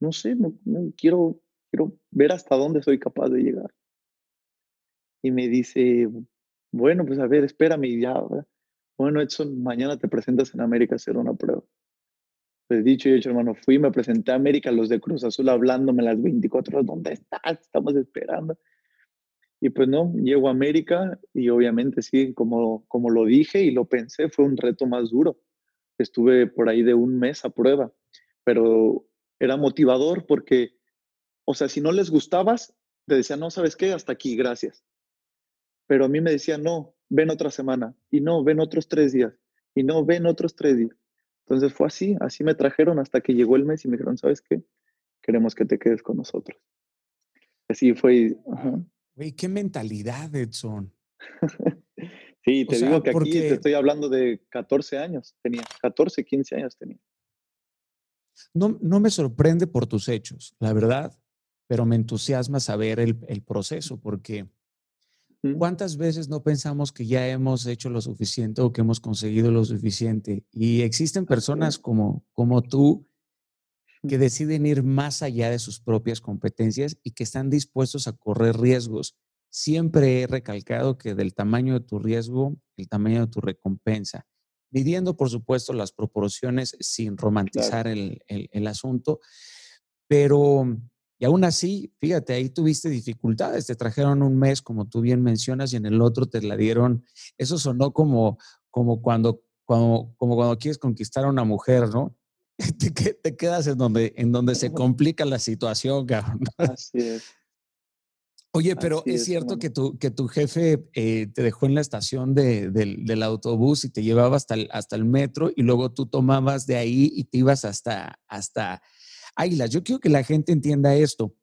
no sé, no, quiero, quiero ver hasta dónde soy capaz de llegar. Y me dice, bueno, pues a ver, espérame ya, ¿verdad? Bueno, Edson, mañana te presentas en América a hacer una prueba. Pues dicho y hecho, hermano, fui, me presenté a América, los de Cruz Azul hablándome las 24 horas, ¿dónde estás? Estamos esperando. Y pues no, llego a América y obviamente sí, como, como lo dije y lo pensé, fue un reto más duro. Estuve por ahí de un mes a prueba, pero era motivador porque, o sea, si no les gustabas, te decían, no, ¿sabes qué? Hasta aquí, gracias. Pero a mí me decían, no, ven otra semana, y no, ven otros tres días, y no, ven otros tres días. Entonces fue así, así me trajeron hasta que llegó el mes y me dijeron, ¿sabes qué? Queremos que te quedes con nosotros. Así fue. Ajá. Qué mentalidad, Edson. sí, te digo que aquí te estoy hablando de 14 años, tenía 14, 15 años tenía. No, no me sorprende por tus hechos, la verdad, pero me entusiasma saber el, el proceso, porque ¿Cuántas veces no pensamos que ya hemos hecho lo suficiente o que hemos conseguido lo suficiente? Y existen personas como, como tú que deciden ir más allá de sus propias competencias y que están dispuestos a correr riesgos. Siempre he recalcado que del tamaño de tu riesgo, el tamaño de tu recompensa, midiendo por supuesto las proporciones sin romantizar el, el, el asunto, pero y aún así, fíjate, ahí tuviste dificultades, te trajeron un mes, como tú bien mencionas, y en el otro te la dieron. Eso sonó como, como, cuando, como, como cuando quieres conquistar a una mujer, ¿no? Te, te quedas en donde, en donde se complica la situación, cabrón. Así es. Oye, pero es, cierto que tu, que tu jefe eh, te dejó en la estación de, del autobús y te llevaba hasta el, hasta el metro y luego tú tomabas de ahí y te ibas hasta, hasta, Águilas. Yo quiero que la gente entienda esto.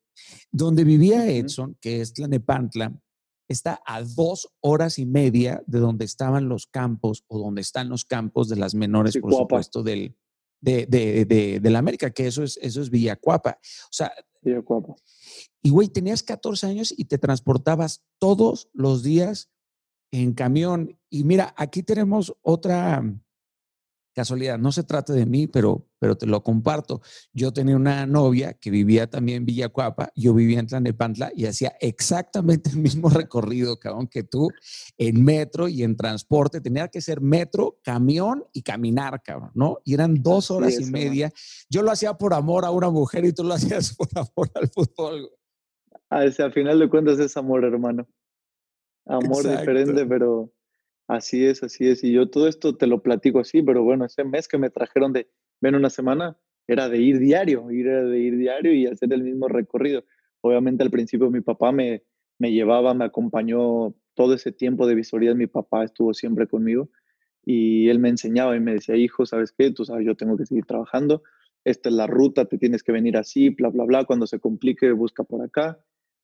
Donde vivía Edson, que es Tlanepantla, está a dos horas y media de donde estaban los campos o donde están los campos de las menores, por supuesto, del, de, de, de, la América, que eso es, eso es Villacuapa. O sea, Villacuapa. Y güey, tenías 14 años y te transportabas todos los días en camión. Y mira, aquí tenemos otra, casualidad, no se trata de mí, pero, pero te lo comparto. Yo tenía una novia que vivía también en Villacuapa, yo vivía en Tlanepantla y hacía exactamente el mismo recorrido, cabrón, que tú, en metro y en transporte. Tenía que ser metro, camión y caminar, cabrón, ¿no? Y eran dos horas y media. Yo lo hacía por amor a una mujer y tú lo hacías por amor al fútbol. Ah, al final de cuentas es amor, hermano. Amor diferente, pero Así es, así es. Y yo todo esto te lo platico así, pero bueno, ese mes que me trajeron de ven una semana era de ir diario, ir de ir diario y hacer el mismo recorrido. Obviamente al principio mi papá me, me llevaba, me acompañó todo ese tiempo de visorías, mi papá estuvo siempre conmigo y él me enseñaba y me decía, hijo, ¿sabes qué? Tú sabes, yo tengo que seguir trabajando, esta es la ruta, te tienes que venir así, bla, bla, bla, cuando se complique, busca por acá.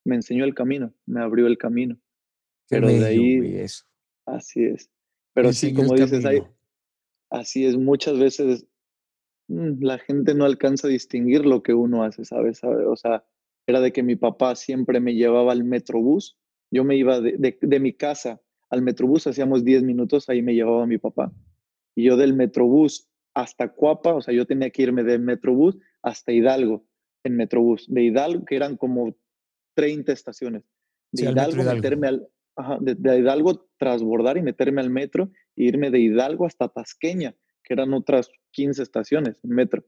Me enseñó el camino, me abrió el camino. Pero de ahí, Así es. Pero sí, como dices, hay, así es, muchas veces mm, la gente no alcanza a distinguir lo que uno hace, ¿sabes? O sea, era de que mi papá siempre me llevaba al metrobús. Yo me iba de, de, mi casa al metrobús, hacíamos 10 minutos, ahí me llevaba mi papá. Y yo del metrobús hasta Cuapa, o sea, yo tenía que irme del metrobús hasta Hidalgo, en metrobús. De Hidalgo, que eran como 30 estaciones. De Hidalgo, meterme al, de, Hidalgo transbordar y meterme al metro e irme de Hidalgo hasta Tasqueña, que eran otras 15 estaciones en metro.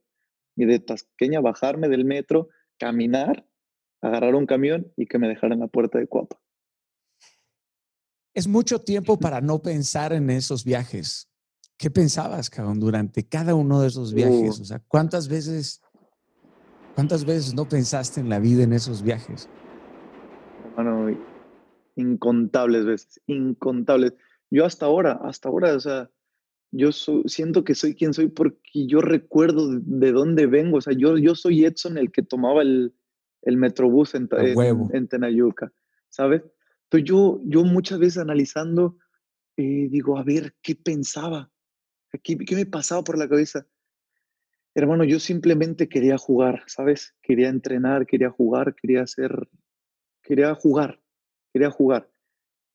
Y de Tasqueña bajarme del metro, caminar, agarrar un camión y que me dejaran la puerta de Cuapa. Es mucho tiempo para no pensar en esos viajes. ¿Qué pensabas, cabrón, durante cada uno de esos viajes? Uh. O sea, ¿cuántas veces, cuántas veces no pensaste en la vida en esos viajes? Bueno, incontables veces, incontables. Yo hasta ahora, hasta ahora, o sea, yo siento que soy quien soy porque yo recuerdo de, dónde vengo. O sea, yo, yo soy Edson el que tomaba el, el metrobús en, en, Tenayuca, ¿sabes? Entonces yo, yo muchas veces analizando, eh, digo, a ver, ¿qué pensaba? ¿Qué, ¿Qué me pasaba por la cabeza? Hermano, yo simplemente quería jugar, ¿sabes? Quería entrenar, quería jugar, quería hacer, quería jugar quería jugar.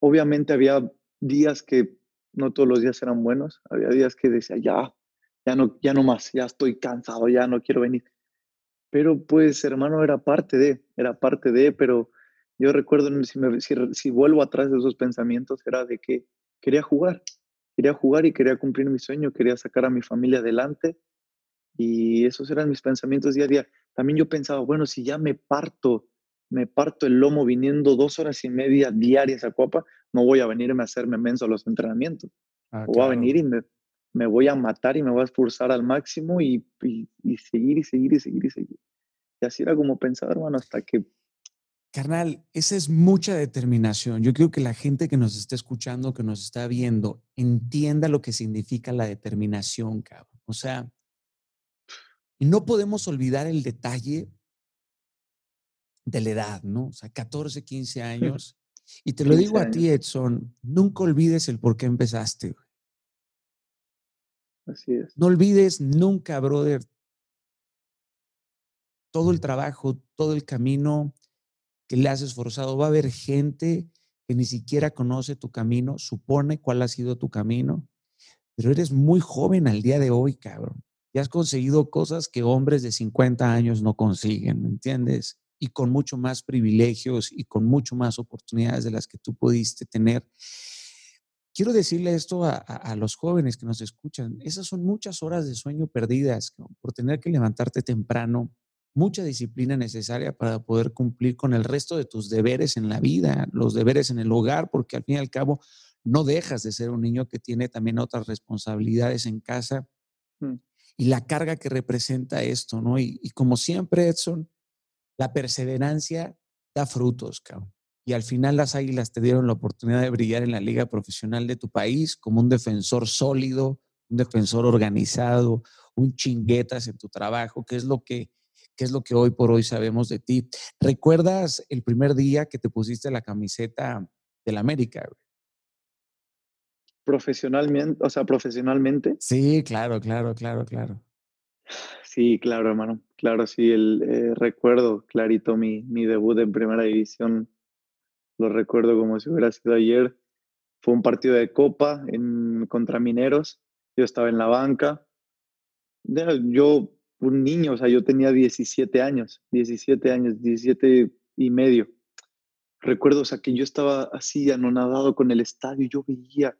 Obviamente había días que no todos los días eran buenos, había días que decía, ya, ya no, ya no más, ya estoy cansado, ya no quiero venir. Pero pues, hermano, era parte de, era parte de, pero yo recuerdo, si, si, vuelvo atrás de esos pensamientos, era de que quería jugar, quería jugar y quería cumplir mi sueño, quería sacar a mi familia adelante. Y esos eran mis pensamientos día a día. También yo pensaba, bueno, si ya me parto me parto el lomo viniendo dos horas y media diarias a Copa, no voy a venirme a hacerme menso a los entrenamientos. Ah, voy a venir y me, voy a matar y me voy a esforzar al máximo y, seguir y seguir y seguir y seguir. Y así era como pensaba, hermano, hasta que... Carnal, esa es mucha determinación. Yo creo que la gente que nos está escuchando, que nos está viendo, entienda lo que significa la determinación, cabrón. O sea, y no podemos olvidar el detalle de la edad, ¿no? O sea, 14, 15 años. Y te lo digo a ti, Edson, nunca olvides el por qué empezaste. Así es. No olvides nunca, brother, todo el trabajo, todo el camino que le has esforzado. Va a haber gente que ni siquiera conoce tu camino, supone cuál ha sido tu camino, pero eres muy joven al día de hoy, cabrón. Y has conseguido cosas que hombres de 50 años no consiguen, ¿me entiendes? Y con mucho más privilegios y con mucho más oportunidades de las que tú pudiste tener. Quiero decirle esto a, los jóvenes que nos escuchan. Esas son muchas horas de sueño perdidas por tener que levantarte temprano, mucha disciplina necesaria para poder cumplir con el resto de tus deberes en la vida, los deberes en el hogar, porque al fin y al cabo no dejas de ser un niño que tiene también otras responsabilidades en casa mm. y la carga que representa esto, ¿no? Y, y como siempre, Edson, la perseverancia da frutos, cabrón. Y al final las Águilas te dieron la oportunidad de brillar en la liga profesional de tu país como un defensor sólido, un defensor organizado, un chinguetas en tu trabajo, que es lo que, es lo que hoy por hoy sabemos de ti. ¿Recuerdas el primer día que te pusiste la camiseta del América? Profesionalmente, o sea, profesionalmente. Sí, claro, claro, claro, claro. Sí, claro, hermano. Claro, sí, el, eh, recuerdo clarito mi, mi debut en primera división. Lo recuerdo como si hubiera sido ayer. Fue un partido de copa en, contra Mineros. Yo estaba en la banca. Yo, un niño, o sea, yo tenía 17 años, 17 años, 17 y medio. Recuerdo, o sea, que yo estaba así anonadado con el estadio, yo veía,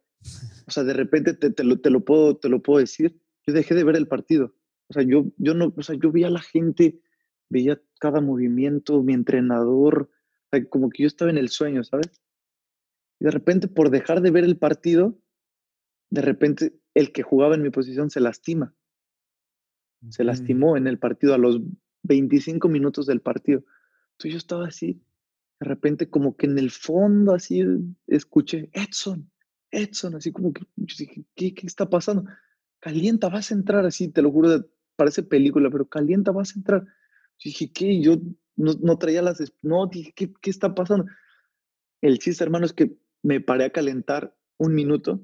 o sea, de repente te, te, lo, te, lo, puedo, te lo puedo decir, yo dejé de ver el partido o sea, yo, yo no, o sea, yo veía a la gente, veía cada movimiento, mi entrenador, como que yo estaba en el sueño, ¿sabes? Y de repente, por dejar de ver el partido, de repente el que jugaba en mi posición se lastima. Se lastimó en el partido a los 25 minutos del partido. Entonces yo estaba así, de repente como que en el fondo así escuché, Edson, Edson, así como que yo dije, ¿qué, qué está pasando? Calienta, vas a entrar así, te lo juro, parece película, pero calienta, vas a entrar. Yo dije, ¿qué? Yo no, traía las... No, dije, ¿qué, ¿qué está pasando? El chiste, hermano, es que me paré a calentar un minuto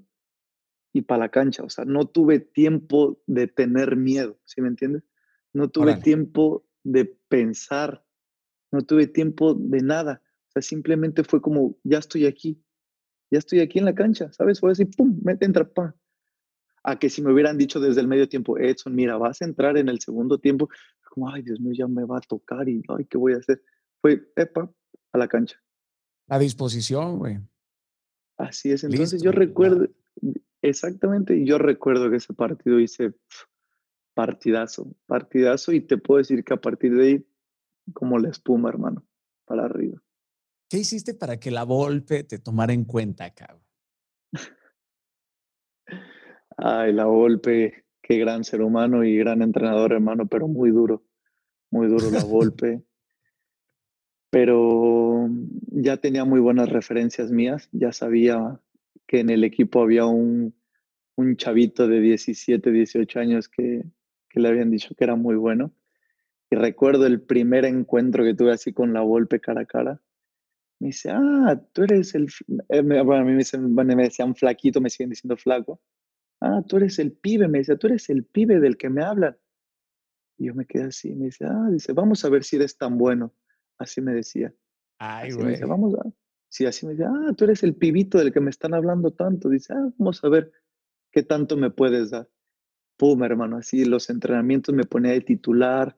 y para la cancha. O sea, no tuve tiempo de tener miedo, ¿sí me entiendes? No tuve tiempo de pensar, no tuve tiempo de nada. O sea, simplemente fue como, ya estoy aquí, ya estoy aquí en la cancha, ¿sabes? Fue así, pum, mete, entra, pa. A que si me hubieran dicho desde el medio tiempo, Edson, mira, vas a entrar en el segundo tiempo, como, ay, Dios mío, ya me va a tocar y, ay, ¿qué voy a hacer? Fue, epa, a la cancha. A disposición, güey. Así es. Entonces yo recuerdo, exactamente, yo recuerdo que ese partido hice partidazo, partidazo, y te puedo decir que a partir de ahí, como la espuma, hermano, para arriba. ¿Qué hiciste para que la Volpe te tomara en cuenta, cabrón? Ay, la Volpe, qué gran ser humano y gran entrenador, hermano, pero muy duro, muy duro la Volpe. pero ya tenía muy buenas referencias mías, ya sabía que en el equipo había un, un chavito de 17, 18 años que, que, le habían dicho que era muy bueno. Y recuerdo el primer encuentro que tuve así con la Volpe cara a cara. Me dice, ah, tú eres el... Eh, bueno, a mí me decían flaquito, me siguen diciendo flaco. Ah, tú eres el pibe, me dice, tú eres el pibe del que me hablan. Y yo me quedé así, me dice, ah, dice, vamos a ver si eres tan bueno. Así me decía. Ay, güey. vamos a. Sí, así me dice, ah, tú eres el pibito del que me están hablando tanto. Dice, ah, vamos a ver qué tanto me puedes dar. Pum, hermano, así los entrenamientos me ponía de titular,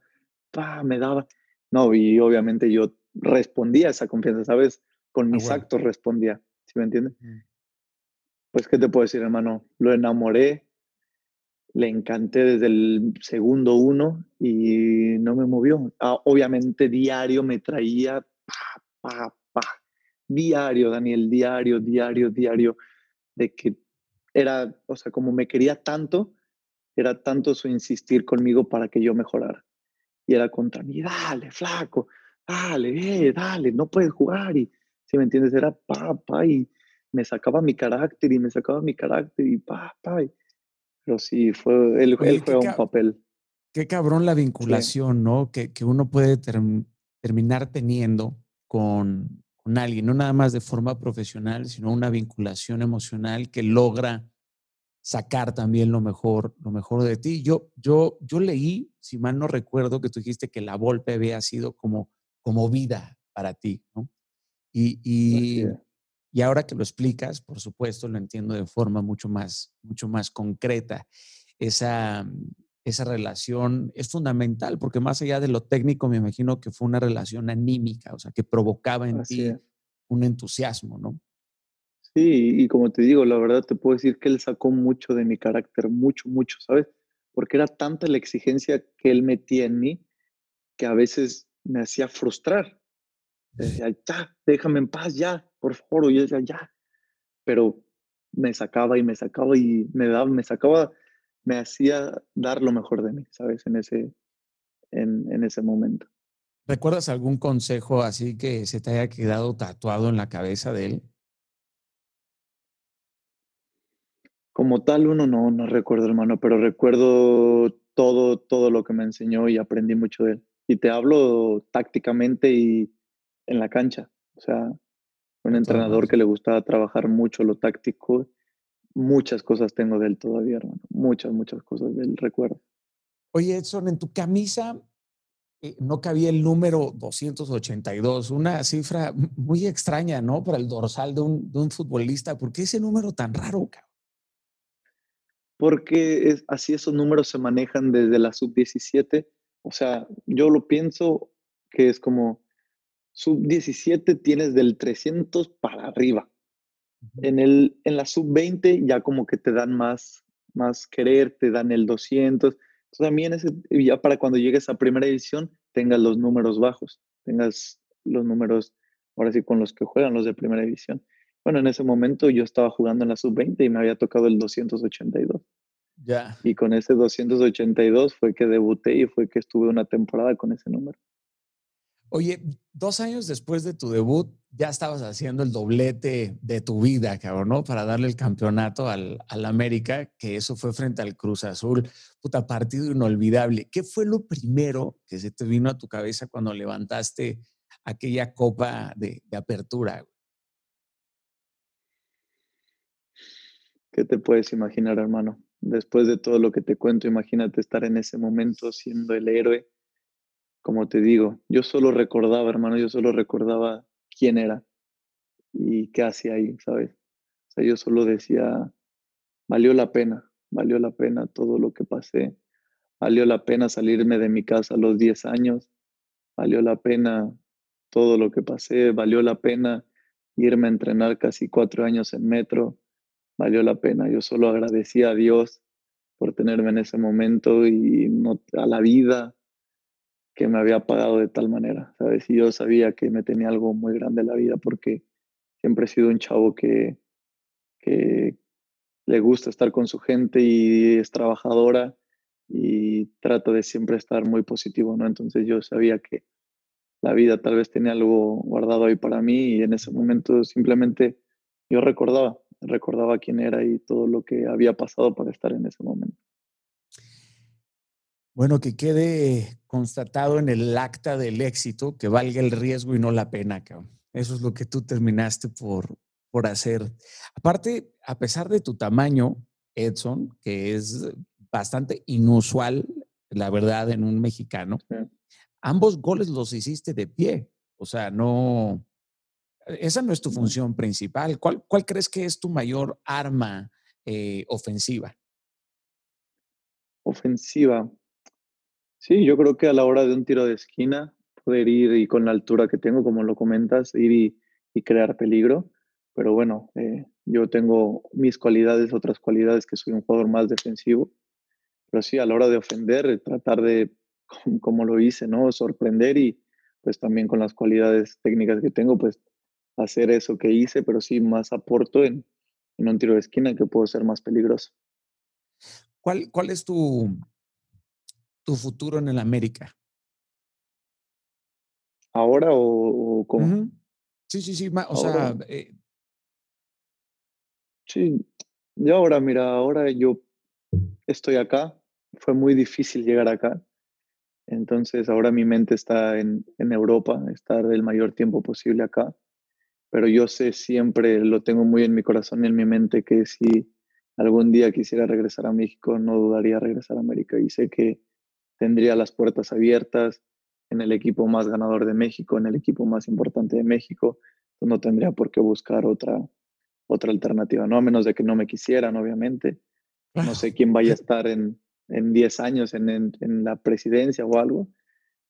pa, me daba. No, y obviamente yo respondía a esa confianza, ¿sabes? Con mis actos respondía, ¿sí me entiendes? Mm. Pues, ¿qué te puedo decir, hermano? Lo enamoré, le encanté desde el segundo uno y no me movió. Ah, obviamente diario me traía, pa, pa, diario, Daniel, diario, diario, diario, de que era, o sea, como me quería tanto, era tanto su insistir conmigo para que yo mejorara. Y era contra mí, dale, flaco, dale, eh, dale, no puedes jugar. Y, si me entiendes, era pa, pa, y me sacaba mi carácter y me sacaba mi carácter y pa, pa. Pero sí, fue, él, él juega un papel. Qué cabrón la vinculación, ¿no? Que, que, uno puede terminar teniendo con, con alguien, no nada más de forma profesional, sino una vinculación emocional que logra sacar también lo mejor, lo mejor de ti. Yo, yo, yo leí, si mal no recuerdo, que tú dijiste que la Volpe había sido como, como vida para ti, ¿no? Y, y, y ahora que lo explicas, por supuesto, lo entiendo de forma mucho más, mucho más concreta. Esa, esa relación es fundamental porque más allá de lo técnico, me imagino que fue una relación anímica, o sea, que provocaba en ti un entusiasmo, ¿no? Sí, y como te digo, la verdad te puedo decir que él sacó mucho de mi carácter, mucho, mucho, ¿sabes? Porque era tanta la exigencia que él metía en mí que a veces me hacía frustrar. Decía, ya, déjame en paz, ya, por favor, y yo decía, ya, pero me sacaba y me sacaba y me daba, me sacaba, me hacía dar lo mejor de mí, ¿sabes? En ese, en, en ese momento. ¿Recuerdas algún consejo así que se te haya quedado tatuado en la cabeza de él? Como tal, uno no, no recuerdo, hermano, pero recuerdo todo, todo lo que me enseñó y aprendí mucho de él. Y te hablo tácticamente y en la cancha. O sea, un entrenador que le gustaba trabajar mucho lo táctico. Muchas cosas tengo de él todavía, hermano. Muchas, muchas cosas del recuerdo. Oye, Edson, en tu camisa eh, no cabía el número 282, una cifra muy extraña, ¿no? Para el dorsal de un, de un futbolista. ¿Por qué ese número tan raro, cabrón? Porque es, así esos números se manejan desde la sub-17. O sea, yo lo pienso que es como Sub-17 tienes del 300 para arriba. En, el, en la sub-20 ya como que te dan más, más querer, te dan el 200. Entonces también ese, ya para cuando llegues a primera edición tengas los números bajos, tengas los números, ahora sí, con los que juegan los de primera división. Bueno, en ese momento yo estaba jugando en la sub-20 y me había tocado el 282. Ya. Y con ese 282 fue que debuté y fue que estuve una temporada con ese número. Oye, dos años después de tu debut, ya estabas haciendo el doblete de tu vida, cabrón, ¿no? Para darle el campeonato al, al, América, que eso fue frente al Cruz Azul. Puta, partido inolvidable. ¿Qué fue lo primero que se te vino a tu cabeza cuando levantaste aquella copa de, de apertura? ¿Qué te puedes imaginar, hermano? Después de todo lo que te cuento, imagínate estar en ese momento siendo el héroe. Como te digo, yo solo recordaba, hermano, yo solo recordaba quién era y qué hacía ahí, ¿sabes? O sea, yo solo decía, valió la pena, valió la pena todo lo que pasé, valió la pena salirme de mi casa a los 10 años, valió la pena todo lo que pasé, valió la pena irme a entrenar casi cuatro años en metro, valió la pena. Yo solo agradecía a Dios por tenerme en ese momento y no, a la vida que me había pagado de tal manera, ¿sabes? Y yo sabía que me tenía algo muy grande en la vida porque siempre he sido un chavo que, que le gusta estar con su gente y es trabajadora y trato de siempre estar muy positivo, ¿no? Entonces yo sabía que la vida tal vez tenía algo guardado ahí para mí y en ese momento simplemente yo recordaba, recordaba quién era y todo lo que había pasado para estar en ese momento. Bueno, que quede constatado en el acta del éxito que valga el riesgo y no la pena, cabrón. Eso es lo que tú terminaste por, por hacer. Aparte, a pesar de tu tamaño, Edson, que es bastante inusual, la verdad, en un mexicano, ambos goles los hiciste de pie. O sea, no, esa no es tu función principal. ¿Cuál, cuál crees que es tu mayor arma eh, ofensiva? Ofensiva. Sí, yo creo que a la hora de un tiro de esquina, poder ir y con la altura que tengo, como lo comentas, ir y, crear peligro. Pero bueno, eh, yo tengo mis cualidades, otras cualidades que soy un jugador más defensivo. Pero sí, a la hora de ofender, tratar de como lo hice, ¿no? Sorprender y pues también con las cualidades técnicas que tengo, pues hacer eso que hice, pero sí más aporto en, en un tiro de esquina que puedo ser más peligroso. ¿Cuál, cuál es tu, tu futuro en el América? ¿Ahora o, cómo? Sí, sí, sí. O sea. Eh sí, yo ahora, mira, ahora yo estoy acá. Fue muy difícil llegar acá. Entonces ahora mi mente está en, Europa, estar el mayor tiempo posible acá. Pero yo sé siempre, lo tengo muy en mi corazón y en mi mente, que si algún día quisiera regresar a México, no dudaría regresar a América. Y sé que tendría las puertas abiertas en el equipo más ganador de México, en el equipo más importante de México. No tendría por qué buscar otra, otra alternativa, no a menos de que no me quisieran, obviamente. No sé quién vaya a estar en, en 10 años en, en, la presidencia o algo,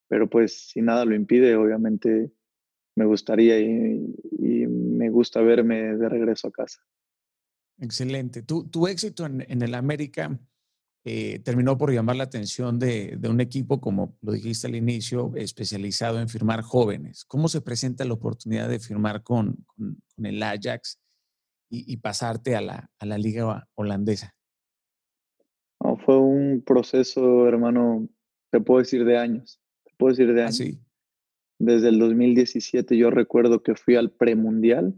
pero pues si nada lo impide, obviamente me gustaría y, me gusta verme de regreso a casa. Excelente. Tu, tu éxito en, en, el América eh, terminó por llamar la atención de, de, un equipo, como lo dijiste al inicio, especializado en firmar jóvenes. ¿Cómo se presenta la oportunidad de firmar con, con, el Ajax y, y pasarte a la, a la liga holandesa? fue un proceso, hermano, te puedo decir de años. Te puedo decir de ah, años. Desde el 2017 yo recuerdo que fui al premundial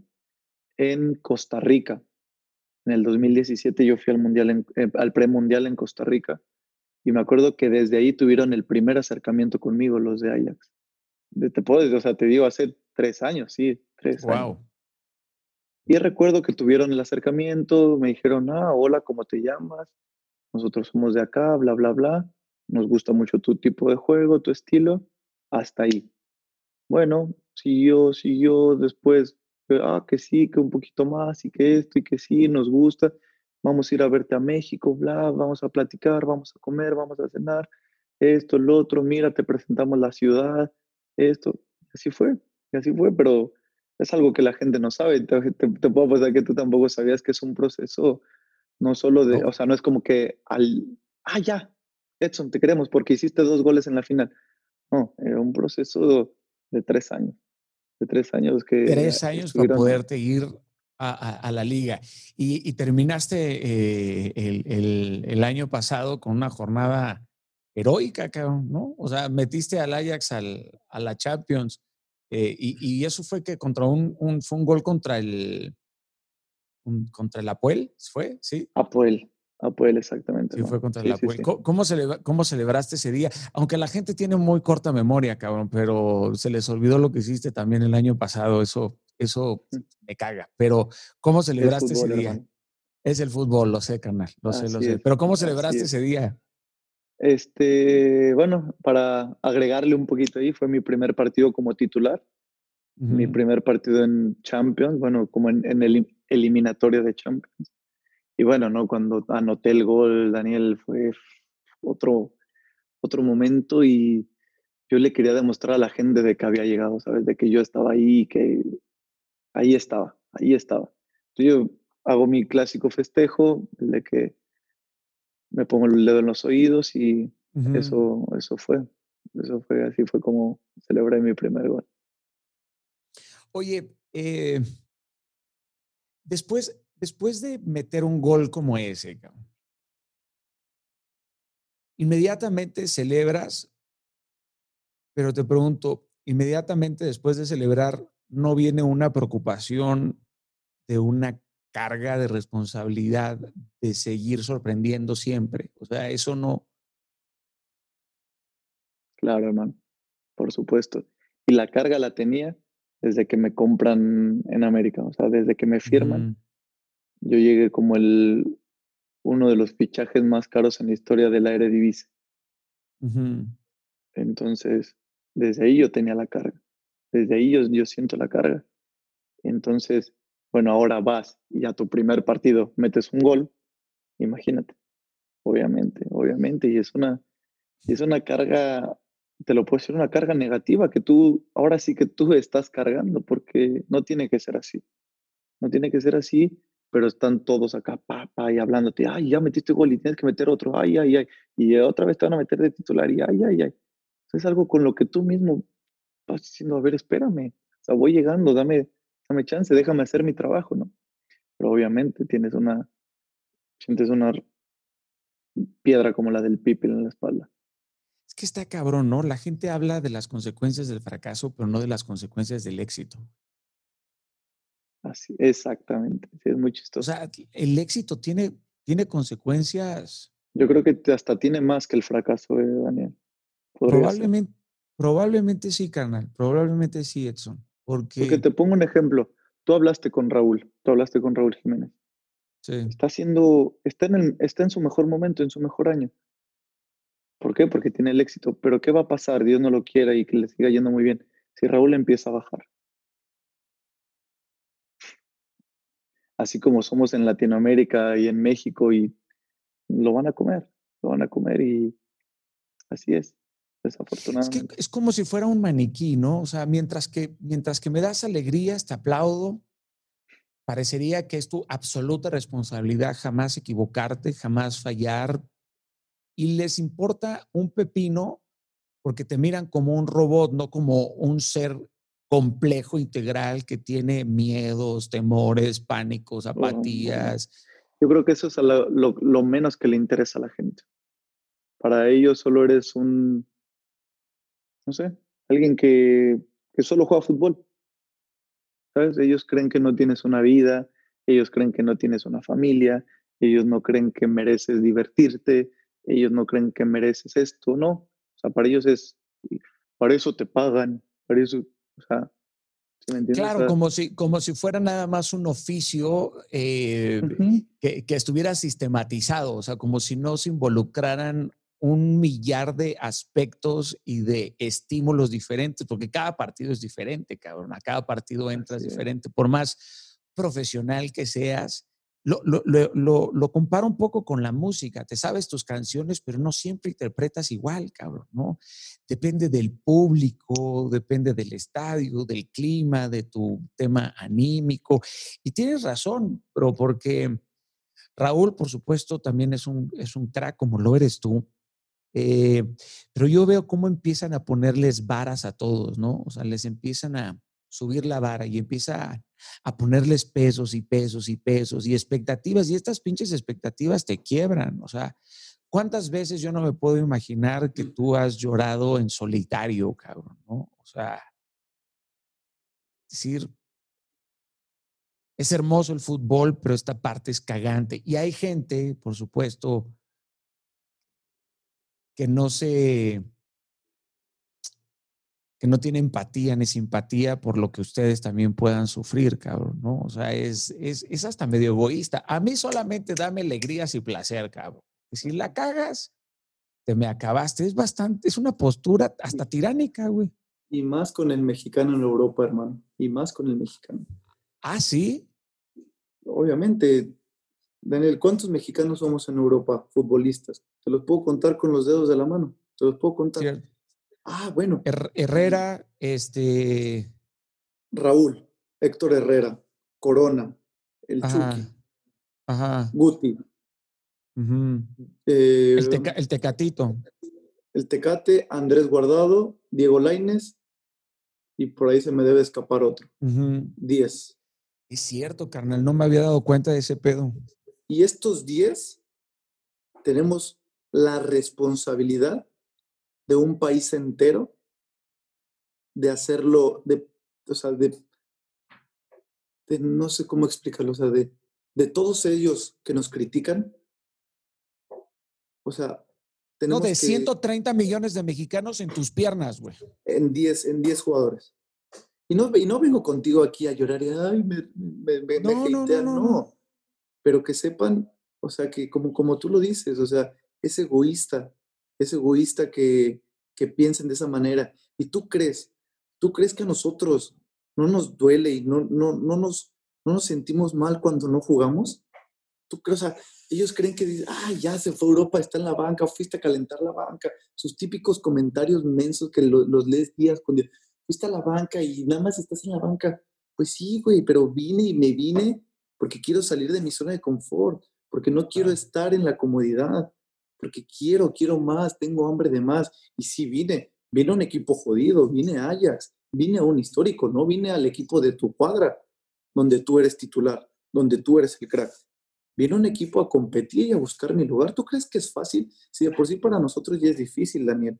en Costa Rica. En el 2017 yo fui al mundial en, eh, al premundial en Costa Rica y me acuerdo que desde ahí tuvieron el primer acercamiento conmigo los de Ajax. te puedo, o sea, te digo hace tres años, sí, tres wow. Y recuerdo que tuvieron el acercamiento, me dijeron, ah, hola, ¿cómo te llamas? nosotros somos de acá, bla, bla, bla, nos gusta mucho tu tipo de juego, tu estilo, hasta ahí. Bueno, siguió, siguió, después, ah, que sí, que un poquito más, y que esto, y que sí, nos gusta, vamos a ir a verte a México, bla, vamos a platicar, vamos a comer, vamos a cenar, esto, lo otro, mira, te presentamos la ciudad, esto, así fue, y así fue, pero es algo que la gente no sabe, te, te puedo pasar que tú tampoco sabías que es un proceso no solo de, o sea, no es como que al, ah, ya, Edson, te queremos porque hiciste dos goles en la final. No, era un proceso de tres años. De tres años que. Tres años para poderte ir a, la liga. Y, terminaste eh, el, el, año pasado con una jornada heroica, ¿no? O sea, metiste al Ajax al, a la Champions. Eh, y, y, eso fue que contra un, un, fue un gol contra el, contra el Apuel, ¿fue? ¿Sí? Apuel. Apuel, exactamente. Sí, fue contra el Apuel. ¿Cómo, ¿Cómo, celebraste ese día? Aunque la gente tiene muy corta memoria, cabrón, pero se les olvidó lo que hiciste también el año pasado. Eso, eso mm. me caga. Pero, ¿cómo celebraste ese día? Es el fútbol, lo sé, carnal, lo sé, lo sé. Pero ¿cómo celebraste ese día? Este, bueno, para agregarle un poquito ahí, fue mi primer partido como titular, mi primer partido en Champions, bueno, como en, el eliminatorio de Champions. Y bueno, ¿no? Cuando anoté el gol, Daniel, fue otro, otro momento y yo le quería demostrar a la gente de que había llegado, ¿sabes? De que yo estaba ahí, que ahí estaba, ahí estaba. Entonces yo hago mi clásico festejo, de que me pongo el dedo en los oídos y eso, eso fue. Eso fue, así fue como celebré mi primer gol. Oye, eh, después, después de meter un gol como ese, inmediatamente celebras, pero te pregunto, inmediatamente después de celebrar, ¿no viene una preocupación de una carga de responsabilidad de seguir sorprendiendo siempre? O sea, eso no. Claro, hermano, por supuesto. Y la carga la tenía desde que me compran en América, o sea, desde que me firman. Yo llegué como el uno de los fichajes más caros en la historia de la Eredivisie. Entonces, desde ahí yo tenía la carga. Desde ahí yo, yo siento la carga. Entonces, bueno, ahora vas y a tu primer partido metes un gol, imagínate. Obviamente, obviamente. Y es una, es una carga, te lo puedo decir, una carga negativa que tú, ahora sí que tú estás cargando, porque no tiene que ser así. No tiene que ser así pero están todos acá, papá, y hablándote, ay, ya metiste gol y tienes que meter otro, ay, ay, ay, y otra vez te van a meter de titular, y ay, ay, ay. Es algo con lo que tú mismo vas diciendo, a ver, espérame, o sea, voy llegando, dame, dame chance, déjame hacer mi trabajo, ¿no? Pero obviamente tienes una, sientes una piedra como la del Pipi en la espalda. Es que está cabrón, ¿no? La gente habla de las consecuencias del fracaso, pero no de las consecuencias del éxito. Así, exactamente. es muy chistoso. O sea, el éxito tiene, tiene consecuencias. Yo creo que hasta tiene más que el fracaso, eh, Daniel. Probablemente, probablemente sí, carnal. Probablemente sí, Edson. Porque... porque te pongo un ejemplo. Tú hablaste con Raúl, tú hablaste con Raúl Jiménez. Sí. Está haciendo, está en, está en su mejor momento, en su mejor año. ¿Por qué? Porque tiene el éxito. Pero ¿qué va a pasar? Dios no lo quiera y que le siga yendo muy bien. Si Raúl empieza a bajar. Así como somos en Latinoamérica y en México y lo van a comer, lo van a comer y así es, desafortunadamente. Es, que es como si fuera un maniquí, ¿no? O sea, mientras que, mientras que me das alegrías, te aplaudo, parecería que es tu absoluta responsabilidad jamás equivocarte, jamás fallar, y les importa un pepino porque te miran como un robot, no como un ser complejo integral que tiene miedos, temores, pánicos, apatías. Yo creo que eso es lo, menos que le interesa a la gente. Para ellos solo eres un, no sé, alguien que, que solo juega fútbol. ¿Sabes? Ellos creen que no tienes una vida, ellos creen que no tienes una familia, ellos no creen que mereces divertirte, ellos no creen que mereces esto, no. O sea, para ellos es, para eso te pagan, para eso Claro, como si, como si fuera nada más un oficio eh, que, que, estuviera sistematizado, o sea, como si no se involucraran un millar de aspectos y de estímulos diferentes, porque cada partido es diferente, cabrón, a cada partido entras diferente, por más profesional que seas, lo, lo, lo, comparo un poco con la música. Te sabes tus canciones, pero no siempre interpretas igual, cabrón, ¿no? Depende del público, depende del estadio, del clima, de tu tema anímico. Y tienes razón, pero porque Raúl, por supuesto, también es un, es un crack como lo eres tú. Eh, pero yo veo cómo empiezan a ponerles varas a todos, ¿no? O sea, les empiezan a, subir la vara y empieza a, ponerles pesos y pesos y pesos y expectativas y estas pinches expectativas te quiebran. O sea, ¿cuántas veces yo no me puedo imaginar que tú has llorado en solitario, cabrón? ¿no? O sea, decir, es hermoso el fútbol, pero esta parte es cagante. Y hay gente, por supuesto, que no se que no tiene empatía ni simpatía por lo que ustedes también puedan sufrir, cabrón, ¿no? O sea, es, es, es hasta medio egoísta. A mí solamente dame alegrías y placer, cabrón. Y si la cagas, te me acabaste. Es bastante, es una postura hasta tiránica, güey. Y más con el mexicano en Europa, hermano. Y más con el mexicano. Ah, sí. Obviamente, Daniel, ¿cuántos mexicanos somos en Europa, futbolistas? Te los puedo contar con los dedos de la mano. Te los puedo contar. Ah, bueno. Herrera, este. Raúl, Héctor Herrera, Corona, el Chucky, Ajá. Guti. Eh, el, Tecatito. El Tecate, Andrés Guardado, Diego Laines, y por ahí se me debe escapar otro. Diez. Es cierto, carnal, no me había dado cuenta de ese pedo. Y estos diez tenemos la responsabilidad de un país entero de hacerlo, de, o sea, de, no sé cómo explicarlo, o sea, de, de todos ellos que nos critican, o sea, tenemos no, de 130 millones de mexicanos en tus piernas, güey. En 10, en 10 jugadores. Y no, y no vengo contigo aquí a llorar y, ay, me, me, me, no, no, no, no, Pero que sepan, o sea, que como, como tú lo dices, o sea, es egoísta es egoísta que, que piensen de esa manera. Y tú crees, tú crees que a nosotros no nos duele y no, no, no, nos, no nos sentimos mal cuando no jugamos. Tú crees, o sea, ellos creen que, ah, ya se fue a Europa, está en la banca, fuiste a calentar la banca. Sus típicos comentarios mensos que los lees días con Dios. Fuiste a la banca y nada más estás en la banca. Pues sí, güey, pero vine y me vine porque quiero salir de mi zona de confort, porque no quiero estar en la comodidad porque quiero, quiero más, tengo hambre de más. Y sí vine, vine un equipo jodido, vine a Ajax, vine a un histórico, no vine al equipo de tu cuadra, donde tú eres titular, donde tú eres el crack. Vine a un equipo a competir y a buscar mi lugar. ¿Tú crees que es fácil? Si de por sí para nosotros ya es difícil, Daniel.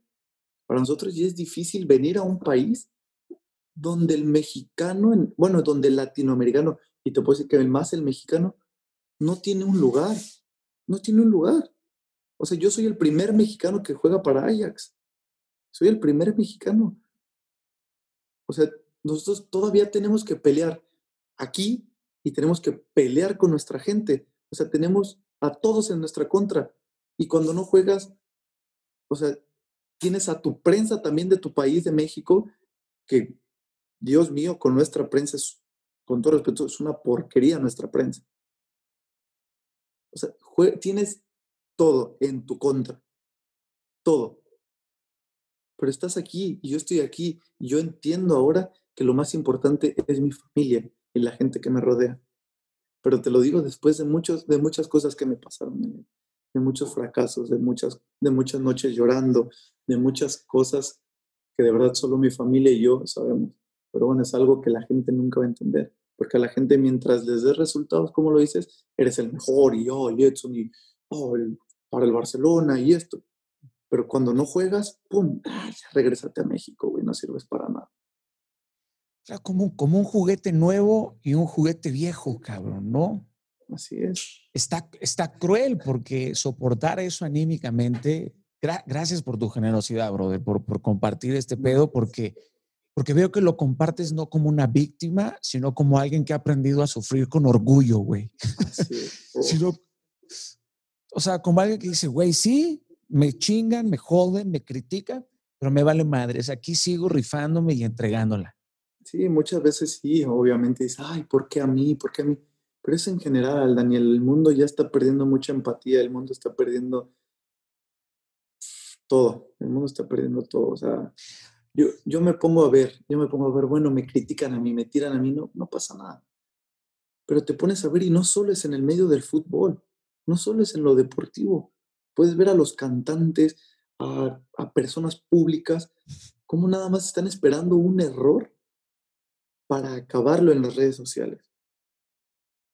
Para nosotros ya es difícil venir a un país donde el mexicano, bueno, donde el latinoamericano, y te puedo decir que más el mexicano, no tiene un lugar, no tiene un lugar. O sea, yo soy el primer mexicano que juega para Ajax. Soy el primer mexicano. O sea, nosotros todavía tenemos que pelear aquí y tenemos que pelear con nuestra gente. O sea, tenemos a todos en nuestra contra. Y cuando no juegas, o sea, tienes a tu prensa también de tu país, de México, que, Dios mío, con nuestra prensa, con todo respeto, es una porquería nuestra prensa. O sea, tienes todo en tu contra. Todo. Pero estás aquí y yo estoy aquí y yo entiendo ahora que lo más importante es mi familia y la gente que me rodea. Pero te lo digo después de, muchos, de muchas cosas que me pasaron, de muchos fracasos, de muchas, de muchas noches llorando, de muchas cosas que de verdad solo mi familia y yo sabemos. Pero bueno, es algo que la gente nunca va a entender. Porque a la gente mientras les des resultados, como lo dices, eres el mejor y yo, y Edson, y oh, el para el Barcelona y esto. Pero cuando no juegas, ¡pum! ¡Ay, regrésate a México, güey, no sirves para nada. O sea, como, como un juguete nuevo y un juguete viejo, cabrón, ¿no? Así es. Está, está cruel porque soportar eso anímicamente. gracias por tu generosidad, brother, por, por compartir este pedo, porque, porque veo que lo compartes no como una víctima, sino como alguien que ha aprendido a sufrir con orgullo, güey. Así es. sino o sea, como alguien que dice, güey, sí, me chingan, me joden, me critican, pero me vale madres. Aquí sigo rifándome y entregándola. Sí, muchas veces sí, obviamente dices, ay, ¿por qué a mí? ¿Por qué a mí? Pero es en general, Daniel, el mundo ya está perdiendo mucha empatía, el mundo está perdiendo todo, el mundo está perdiendo todo. O sea, yo, yo me pongo a ver, yo me pongo a ver, bueno, me critican a mí, me tiran a mí, no, no pasa nada. Pero te pones a ver y no solo es en el medio del fútbol no solo es en lo deportivo. Puedes ver a los cantantes, a, personas públicas, cómo nada más están esperando un error para acabarlo en las redes sociales.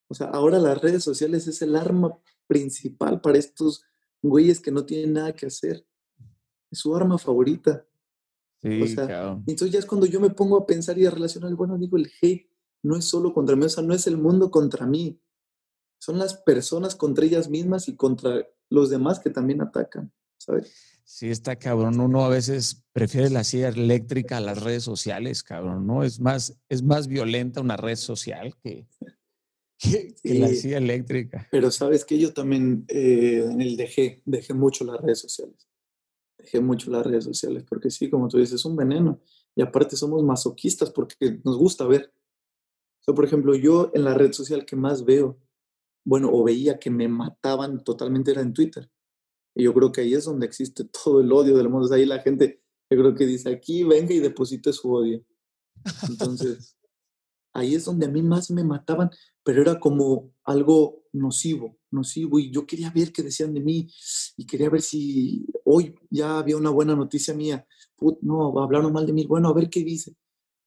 O sea, ahora las redes sociales es el arma principal para estos güeyes que no tienen nada que hacer. Es su arma favorita. Sí, Entonces ya es cuando yo me pongo a pensar y a relacionar, bueno, digo, el hate no es solo contra mí, o sea, no es el mundo contra mí son las personas contra ellas mismas y contra los demás que también atacan, ¿sabes? Sí, está cabrón. Uno a veces prefiere la silla eléctrica a las redes sociales, cabrón, ¿no? Es más, es más violenta una red social que, la silla eléctrica. Pero sabes que yo también eh, en el dejé, dejé mucho las redes sociales. Dejé mucho las redes sociales porque sí, como tú dices, es un veneno. Y aparte somos masoquistas porque nos gusta ver. O sea, por ejemplo, yo en la red social que más veo, bueno, o veía que me mataban totalmente era en Twitter. Y yo creo que ahí es donde existe todo el odio del mundo. ahí la gente, yo creo que dice, aquí venga y deposite su odio. Entonces, ahí es donde a mí más me mataban, pero era como algo nocivo, nocivo. Y yo quería ver qué decían de mí y quería ver si hoy ya había una buena noticia mía. no, hablaron mal de mí. Bueno, a ver qué dice.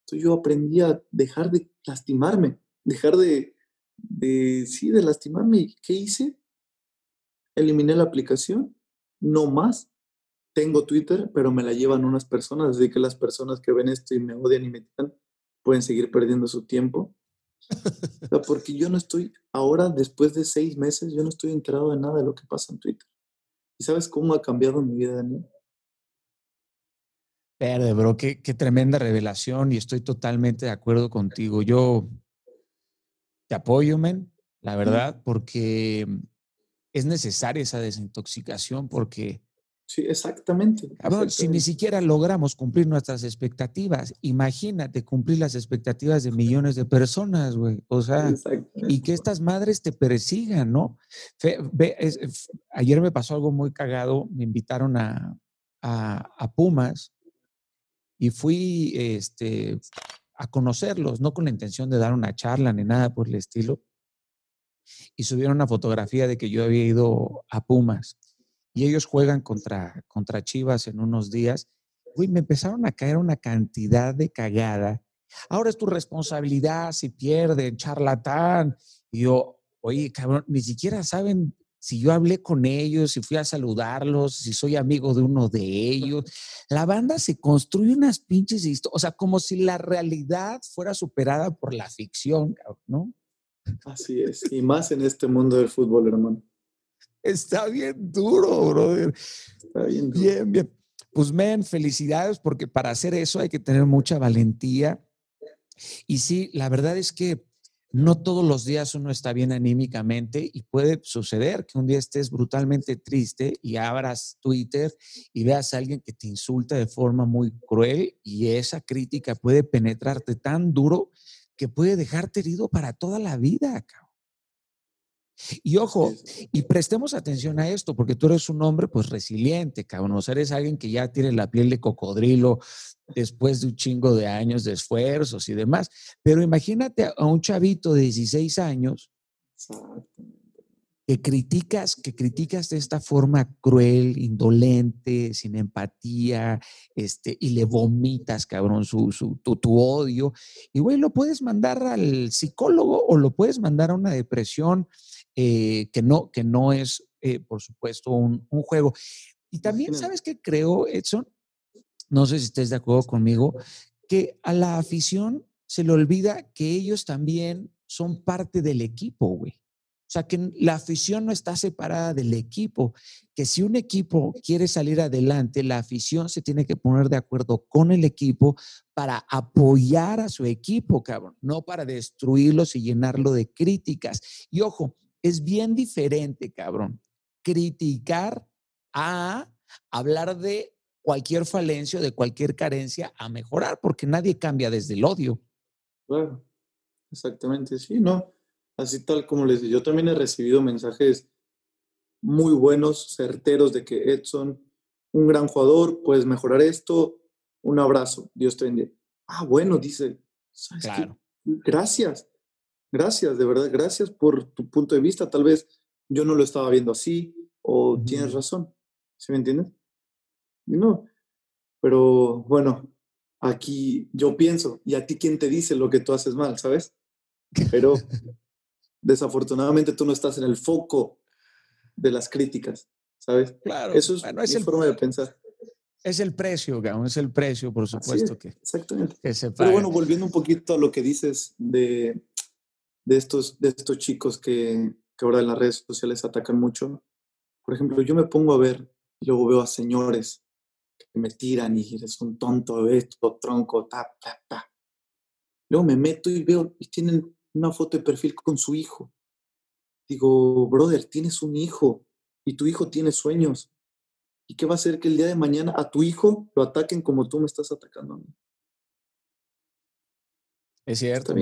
Entonces yo aprendí a dejar de lastimarme, dejar de, de sí, de lastimarme. ¿Qué hice? Eliminé la aplicación no más. Tengo Twitter, pero me la llevan unas personas, así que las personas que ven esto y me odian y me tiran pueden seguir perdiendo su tiempo. porque yo no estoy, ahora después de seis meses, yo no estoy enterado de nada de lo que pasa en Twitter. ¿Y sabes cómo ha cambiado mi vida, Daniel? Verde, bro, qué, qué tremenda revelación y estoy totalmente de acuerdo contigo. Yo te apoyo, men, la verdad, porque es necesaria esa desintoxicación porque... Sí, exactamente, Si ni siquiera logramos cumplir nuestras expectativas, imagínate cumplir las expectativas de millones de personas, güey. O sea, y que estas madres te persigan, ¿no? ayer me pasó algo muy cagado, me invitaron a, a, Pumas y fui este, a conocerlos, no con la intención de dar una charla ni nada por el estilo, y subieron una fotografía de que yo había ido a Pumas y ellos juegan contra, contra Chivas en unos días. Uy, me empezaron a caer una cantidad de cagada. Ahora es tu responsabilidad si pierden, charlatán. Y yo, oye, cabrón, ni siquiera saben si yo hablé con ellos, si fui a saludarlos, si soy amigo de uno de ellos. La banda se construye unas pinches historias, o sea, como si la realidad fuera superada por la ficción, ¿no? Así es, y más en este mundo del fútbol, hermano. Está bien duro, brother. Está bien Bien, bien. Pues, men, felicidades, porque para hacer eso hay que tener mucha valentía. Y sí, la verdad es que no todos los días uno está bien anímicamente y puede suceder que un día estés brutalmente triste y abras Twitter y veas a alguien que te insulta de forma muy cruel y esa crítica puede penetrarte tan duro que puede dejarte herido para toda la vida, cabrón. Y ojo, y prestemos atención a esto, porque tú eres un hombre pues resiliente, cabrón. O sea, eres alguien que ya tiene la piel de cocodrilo después de un chingo de años de esfuerzos y demás. Pero imagínate a un chavito de 16 años que criticas, que criticas de esta forma cruel, indolente, sin empatía, este, y le vomitas, cabrón, su, su tu, odio. Y, güey, lo puedes mandar al psicólogo o lo puedes mandar a una depresión eh, que, no, que no es, eh, por supuesto, un, un, juego. Y también, ¿sabes qué creo, Edson? No sé si estés de acuerdo conmigo, que a la afición se le olvida que ellos también son parte del equipo, güey. O sea, que la afición no está separada del equipo, que si un equipo quiere salir adelante, la afición se tiene que poner de acuerdo con el equipo para apoyar a su equipo, cabrón, no para destruirlos y llenarlo de críticas. Y ojo, es bien diferente, cabrón, criticar a hablar de cualquier falencia, de cualquier carencia, a mejorar, porque nadie cambia desde el odio. Claro, exactamente, sí, ¿no? así tal como les dije, yo también he recibido mensajes muy buenos, certeros de que Edson, un gran jugador, puedes mejorar esto, un abrazo, Dios te bendiga. Ah, bueno, dice, claro. Gracias, gracias, de verdad, gracias por tu punto de vista. Tal vez yo no lo estaba viendo así o tienes razón, ¿sí me entiendes? No, pero bueno, aquí yo pienso, ¿y a ti quién te dice lo que tú haces mal, sabes? Pero desafortunadamente tú no estás en el foco de las críticas, ¿sabes? Claro. Eso es, bueno, es forma de pensar. Es el precio, Gao, es el precio, por supuesto que. Exactamente. Pero bueno, volviendo un poquito a lo que dices de, de, estos, de estos chicos que, que ahora en las redes sociales atacan mucho. Por ejemplo, yo me pongo a ver y luego veo a señores que me tiran y eres un tonto, esto, tronco, ta, ta, ta. Luego me meto y veo, y tienen una foto de perfil con su hijo. Digo, brother, tienes un hijo y tu hijo tiene sueños. ¿Y qué va a hacer que el día de mañana a tu hijo lo ataquen como tú me estás atacando a mí? Es cierto,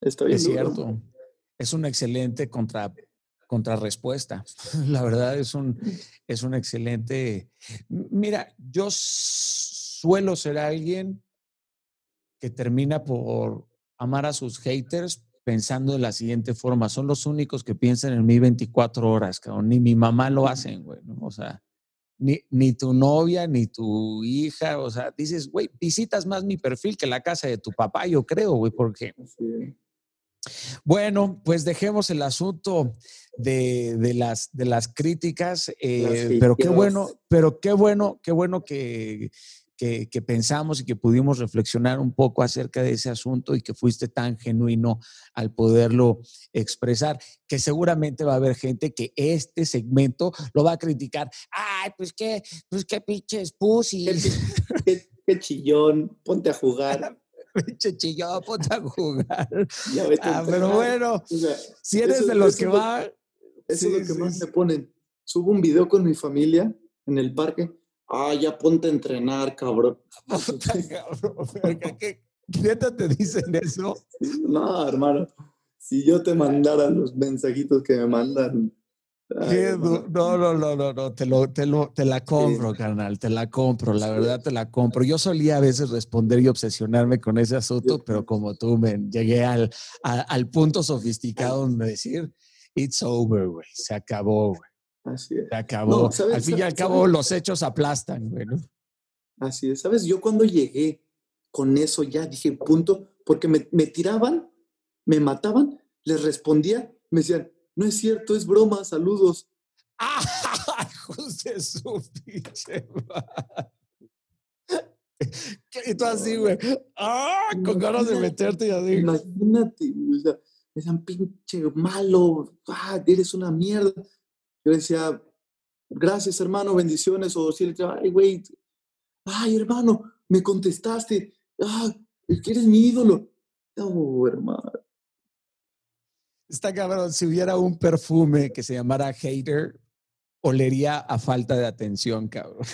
Está bien es cierto. Es una excelente contra, contrarrespuesta. La verdad es un, es un excelente. Mira, yo suelo ser alguien que termina por amar a sus haters pensando de la siguiente forma. Son los únicos que piensan en mí 24 horas, cabrón. Ni mi mamá lo hacen, güey. O sea, ni, ni, tu novia, ni tu hija, o sea, dices, güey, visitas más mi perfil que la casa de tu papá, yo creo, güey, porque... Bueno, pues dejemos el asunto de, de, las, de las críticas, eh, pero qué bueno, pero qué bueno, qué bueno que, que, pensamos y que pudimos reflexionar un poco acerca de ese asunto y que fuiste tan genuino al poderlo expresar, que seguramente va a haber gente que este segmento lo va a criticar. Ay, pues qué, pues qué pinches pussy. Qué, chillón, ponte a jugar. Chillón, ponte a jugar. ah, pero bueno, si eres de los que va... Eso es lo que más me ponen. Subo un video con mi familia en el parque Ah, ya ponte a entrenar, cabrón. ¿Qué, ¿Qué te dicen eso? No, hermano. Si yo te mandara los mensajitos que me mandan. No, no, no, no, no, te, lo, te, lo, te la compro, carnal, te la compro, la verdad te la compro. Yo solía a veces responder y obsesionarme con ese asunto, pero como tú me llegué al, al punto sofisticado donde decir, it's over, güey, se acabó, güey. Así es. Se acabó. al fin y al cabo, los hechos aplastan, güey, Así es. ¿Sabes? Yo cuando llegué con eso ya dije, punto, porque me, me tiraban, me mataban, les respondía, me decían, no es cierto, es broma, saludos. ¡Ah! José su pinche Y tú así, güey. ¡Ah! Con ganas de meterte y así. Imagínate, o sea, me pinche malo, ah, eres una mierda yo decía, gracias hermano, bendiciones, o si él decía, ay, güey, ay, hermano, me contestaste, ah, eres mi ídolo. Oh, hermano. Está cabrón, si hubiera un perfume que se llamara hater, olería a falta de atención, cabrón.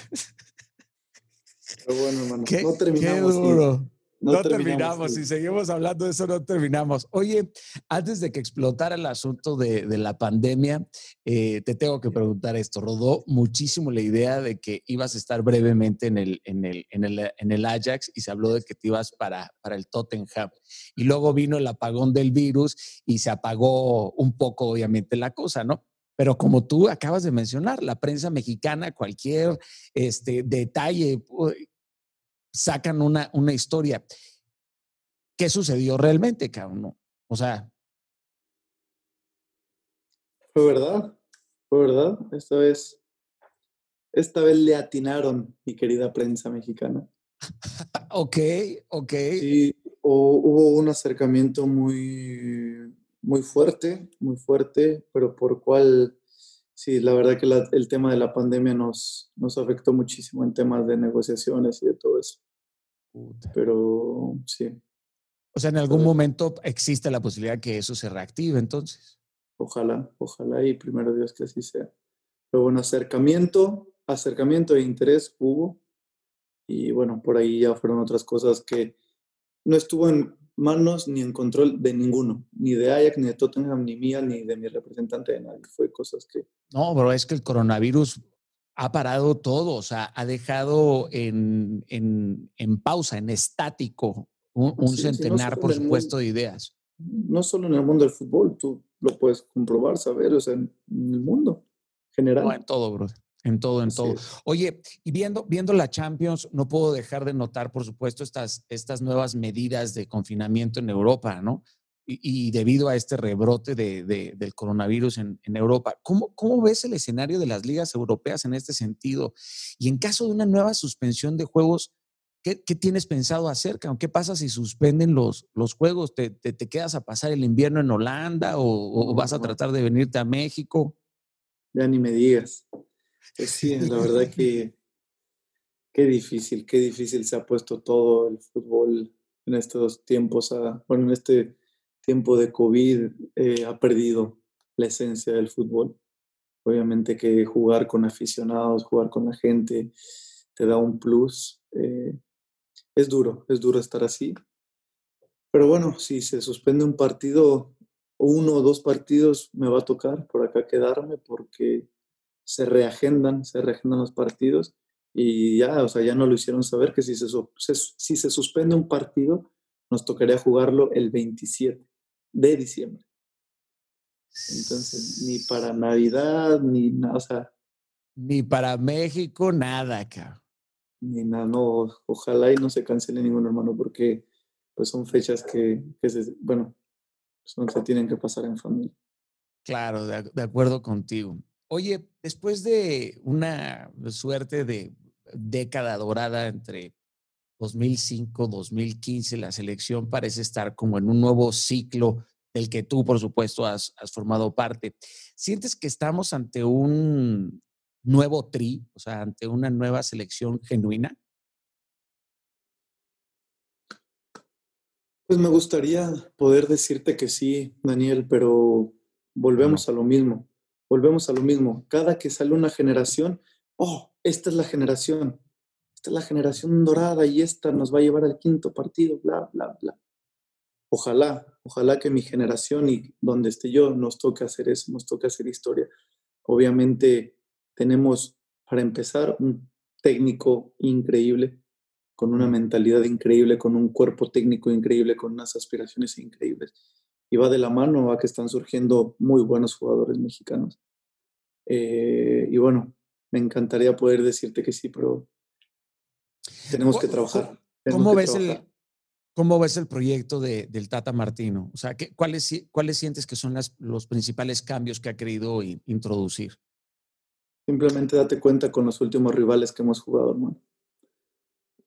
Pero bueno, hermano, no terminamos. Qué duro. No, terminamos, si seguimos hablando de eso, no terminamos. Oye, antes de que explotara el asunto de, la pandemia, eh, te tengo que preguntar esto. Rodó muchísimo la idea de que ibas a estar brevemente en el, en el, en el, en el Ajax y se habló de que te ibas para, para el Tottenham. Y luego vino el apagón del virus y se apagó un poco, obviamente, la cosa, ¿no? Pero como tú acabas de mencionar, la prensa mexicana, cualquier este, detalle sacan una, una historia. ¿Qué sucedió realmente, cabrón? O sea. Fue verdad, fue verdad. Esta vez, esta vez le atinaron, mi querida prensa mexicana. ok, ok. Sí, hubo un acercamiento muy, muy fuerte, muy fuerte, pero por cual sí, la verdad que el tema de la pandemia nos, nos afectó muchísimo en temas de negociaciones y de todo eso. Pero sí. O sea, en algún momento existe la posibilidad que eso se reactive entonces. Ojalá, ojalá y primero Dios que así sea. Pero bueno, acercamiento, acercamiento e interés hubo. Y bueno, por ahí ya fueron otras cosas que no estuvo en manos ni en control de ninguno, ni de Ajax, ni de Tottenham, ni mía, ni de mi representante de nadie. Fue cosas que... No, pero es que el coronavirus ha parado todo, o sea, ha dejado en, pausa, en estático, un, centenar, por supuesto, de ideas. No solo en el mundo del fútbol, tú lo puedes comprobar, saber, o sea, en, el mundo general. No, en todo, bro. En todo, en todo. Oye, y viendo, viendo la Champions, no puedo dejar de notar, por supuesto, estas, estas nuevas medidas de confinamiento en Europa, ¿no? Y, debido a este rebrote de, del coronavirus en, en Europa, ¿cómo, ¿cómo, ves el escenario de las ligas europeas en este sentido? Y en caso de una nueva suspensión de juegos, ¿qué, qué tienes pensado hacer? ¿Qué pasa si suspenden los, los juegos? ¿Te, te, quedas a pasar el invierno en Holanda o, o vas a tratar de venirte a México? Ya ni me digas. Pues sí, la verdad que qué difícil, qué difícil se ha puesto todo el fútbol en estos tiempos, bueno, en este tiempo de COVID eh, ha perdido la esencia del fútbol. Obviamente que jugar con aficionados, jugar con la gente, te da un plus. Eh, es duro, es duro estar así. Pero bueno, si se suspende un partido, uno o dos partidos, me va a tocar por acá quedarme porque se reagendan, se reagendan los partidos y ya, o sea, ya no lo hicieron saber que si se, si se suspende un partido, nos tocaría jugarlo el 27 de diciembre. Entonces, ni para Navidad, ni nada, o sea. Ni para México, nada, acá. Ni nada, no, ojalá y no se cancele ningún hermano, porque pues son fechas que, se, bueno, son, se tienen que pasar en familia. Claro, de, acuerdo contigo. Oye, después de una suerte de década dorada entre 2005, 2015, la selección parece estar como en un nuevo ciclo del que tú, por supuesto, has, formado parte. ¿Sientes que estamos ante un nuevo tri, o sea, ante una nueva selección genuina? Pues me gustaría poder decirte que sí, Daniel, pero volvemos a lo mismo, volvemos a lo mismo. Cada que sale una generación, oh, esta es la generación, esta es la generación dorada y esta nos va a llevar al quinto partido, bla, bla, bla ojalá, ojalá que mi generación y donde esté yo nos toque hacer eso, nos toque hacer historia. Obviamente tenemos, para empezar, un técnico increíble, con una mentalidad increíble, con un cuerpo técnico increíble, con unas aspiraciones increíbles. Y va de la mano a que están surgiendo muy buenos jugadores mexicanos. Eh, y bueno, me encantaría poder decirte que sí, pero tenemos que trabajar. ¿Cómo ves el, ¿Cómo ves el proyecto de, del Tata Martino? O sea, ¿qué, cuáles, ¿cuáles sientes que son las, los principales cambios que ha querido introducir? Simplemente date cuenta con los últimos rivales que hemos jugado, hermano.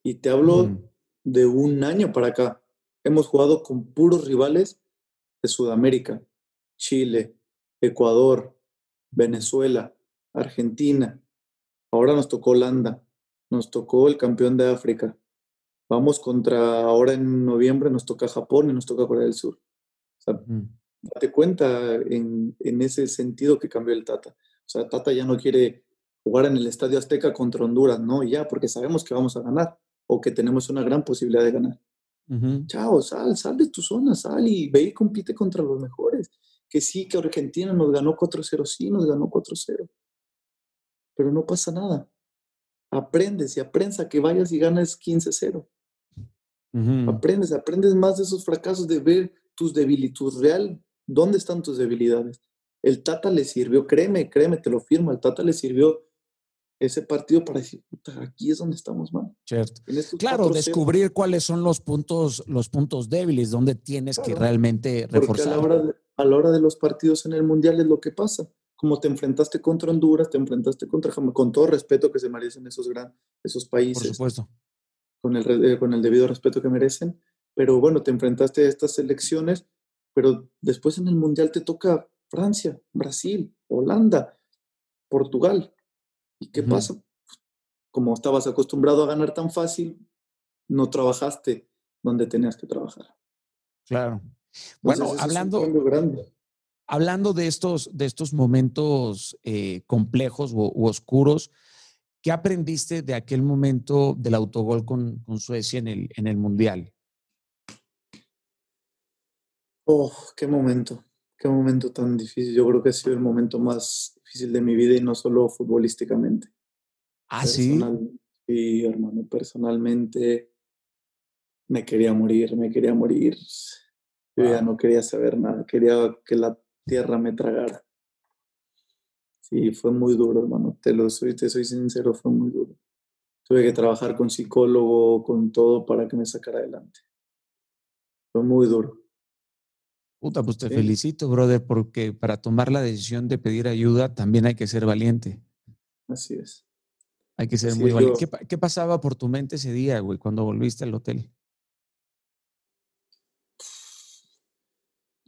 Y te hablo mm. de un año para acá. Hemos jugado con puros rivales de Sudamérica, Chile, Ecuador, Venezuela, Argentina. Ahora nos tocó Holanda, nos tocó el campeón de África, Vamos contra, ahora en noviembre nos toca Japón y nos toca Corea del Sur. O sea, date cuenta en, en, ese sentido que cambió el Tata. O sea, Tata ya no quiere jugar en el Estadio Azteca contra Honduras, no, ya, porque sabemos que vamos a ganar o que tenemos una gran posibilidad de ganar. Chao, sal, sal de tu zona, sal y ve y compite contra los mejores. Que sí, que Argentina nos ganó 4-0, sí, nos ganó 4-0. Pero no pasa nada. Aprendes y aprendes a que vayas y ganes 15-0. Aprendes, aprendes más de esos fracasos, de ver tus debilidades, real, dónde están tus debilidades. El Tata le sirvió, créeme, créeme, te lo firmo, el Tata le sirvió ese partido para decir, aquí es donde estamos mal. Cierto. Claro, descubrir cuáles son los puntos, los puntos débiles, donde tienes que realmente reforzar. a la, hora de, a la hora de los partidos en el Mundial es lo que pasa. Como te enfrentaste contra Honduras, te enfrentaste contra Jamaica, con todo respeto que se merecen esos, gran, esos países. Por supuesto con el, eh, con el debido respeto que merecen. Pero bueno, te enfrentaste a estas elecciones, pero después en el Mundial te toca Francia, Brasil, Holanda, Portugal. ¿Y qué pasa? Como estabas acostumbrado a ganar tan fácil, no trabajaste donde tenías que trabajar. Claro. bueno, hablando, hablando de estos, de estos momentos eh, complejos u, oscuros, ¿Qué aprendiste de aquel momento del autogol con, Suecia en el, en el Mundial? Oh, qué momento, qué momento tan difícil. Yo creo que ha sido el momento más difícil de mi vida y no solo futbolísticamente. Ah, sí. Sí, hermano, personalmente me quería morir, me quería morir. Yo ya no quería saber nada, quería que la tierra me tragara. Sí, fue muy duro, hermano. Te lo soy, te soy sincero, fue muy duro. Tuve que trabajar con psicólogo, con todo para que me sacara adelante. Fue muy duro. Puta, pues te felicito, brother, porque para tomar la decisión de pedir ayuda también hay que ser valiente. Así es. Hay que ser muy valiente. ¿Qué, ¿Qué, pasaba por tu mente ese día, güey, cuando volviste al hotel?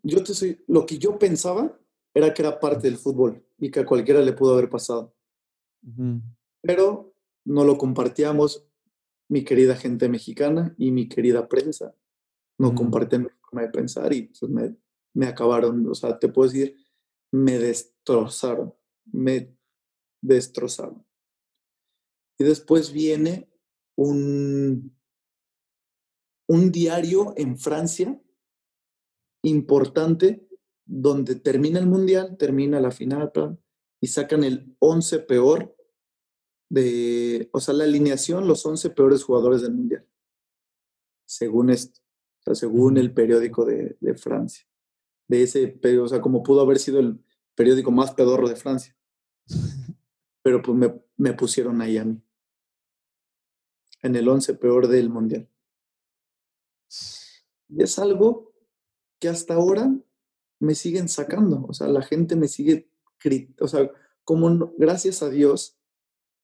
Yo te soy, lo que yo pensaba era que era parte del fútbol y que a cualquiera le pudo haber pasado. Pero no lo compartíamos mi querida gente mexicana y mi querida prensa. No compartían mi forma de pensar y pues, me, me acabaron, o sea, te puedo decir, me destrozaron, me destrozaron. Y después viene un, un diario en Francia importante donde termina el mundial, termina la final y sacan el 11 peor de, o sea, la alineación, los 11 peores jugadores del mundial, según esto, o sea, según el periódico de, de Francia. De ese, o sea, como pudo haber sido el periódico más pedorro de Francia. Pero pues me, me pusieron ahí a mí, en el 11 peor del mundial. Y es algo que hasta ahora me siguen sacando, o sea, la gente me sigue, o sea, como gracias a Dios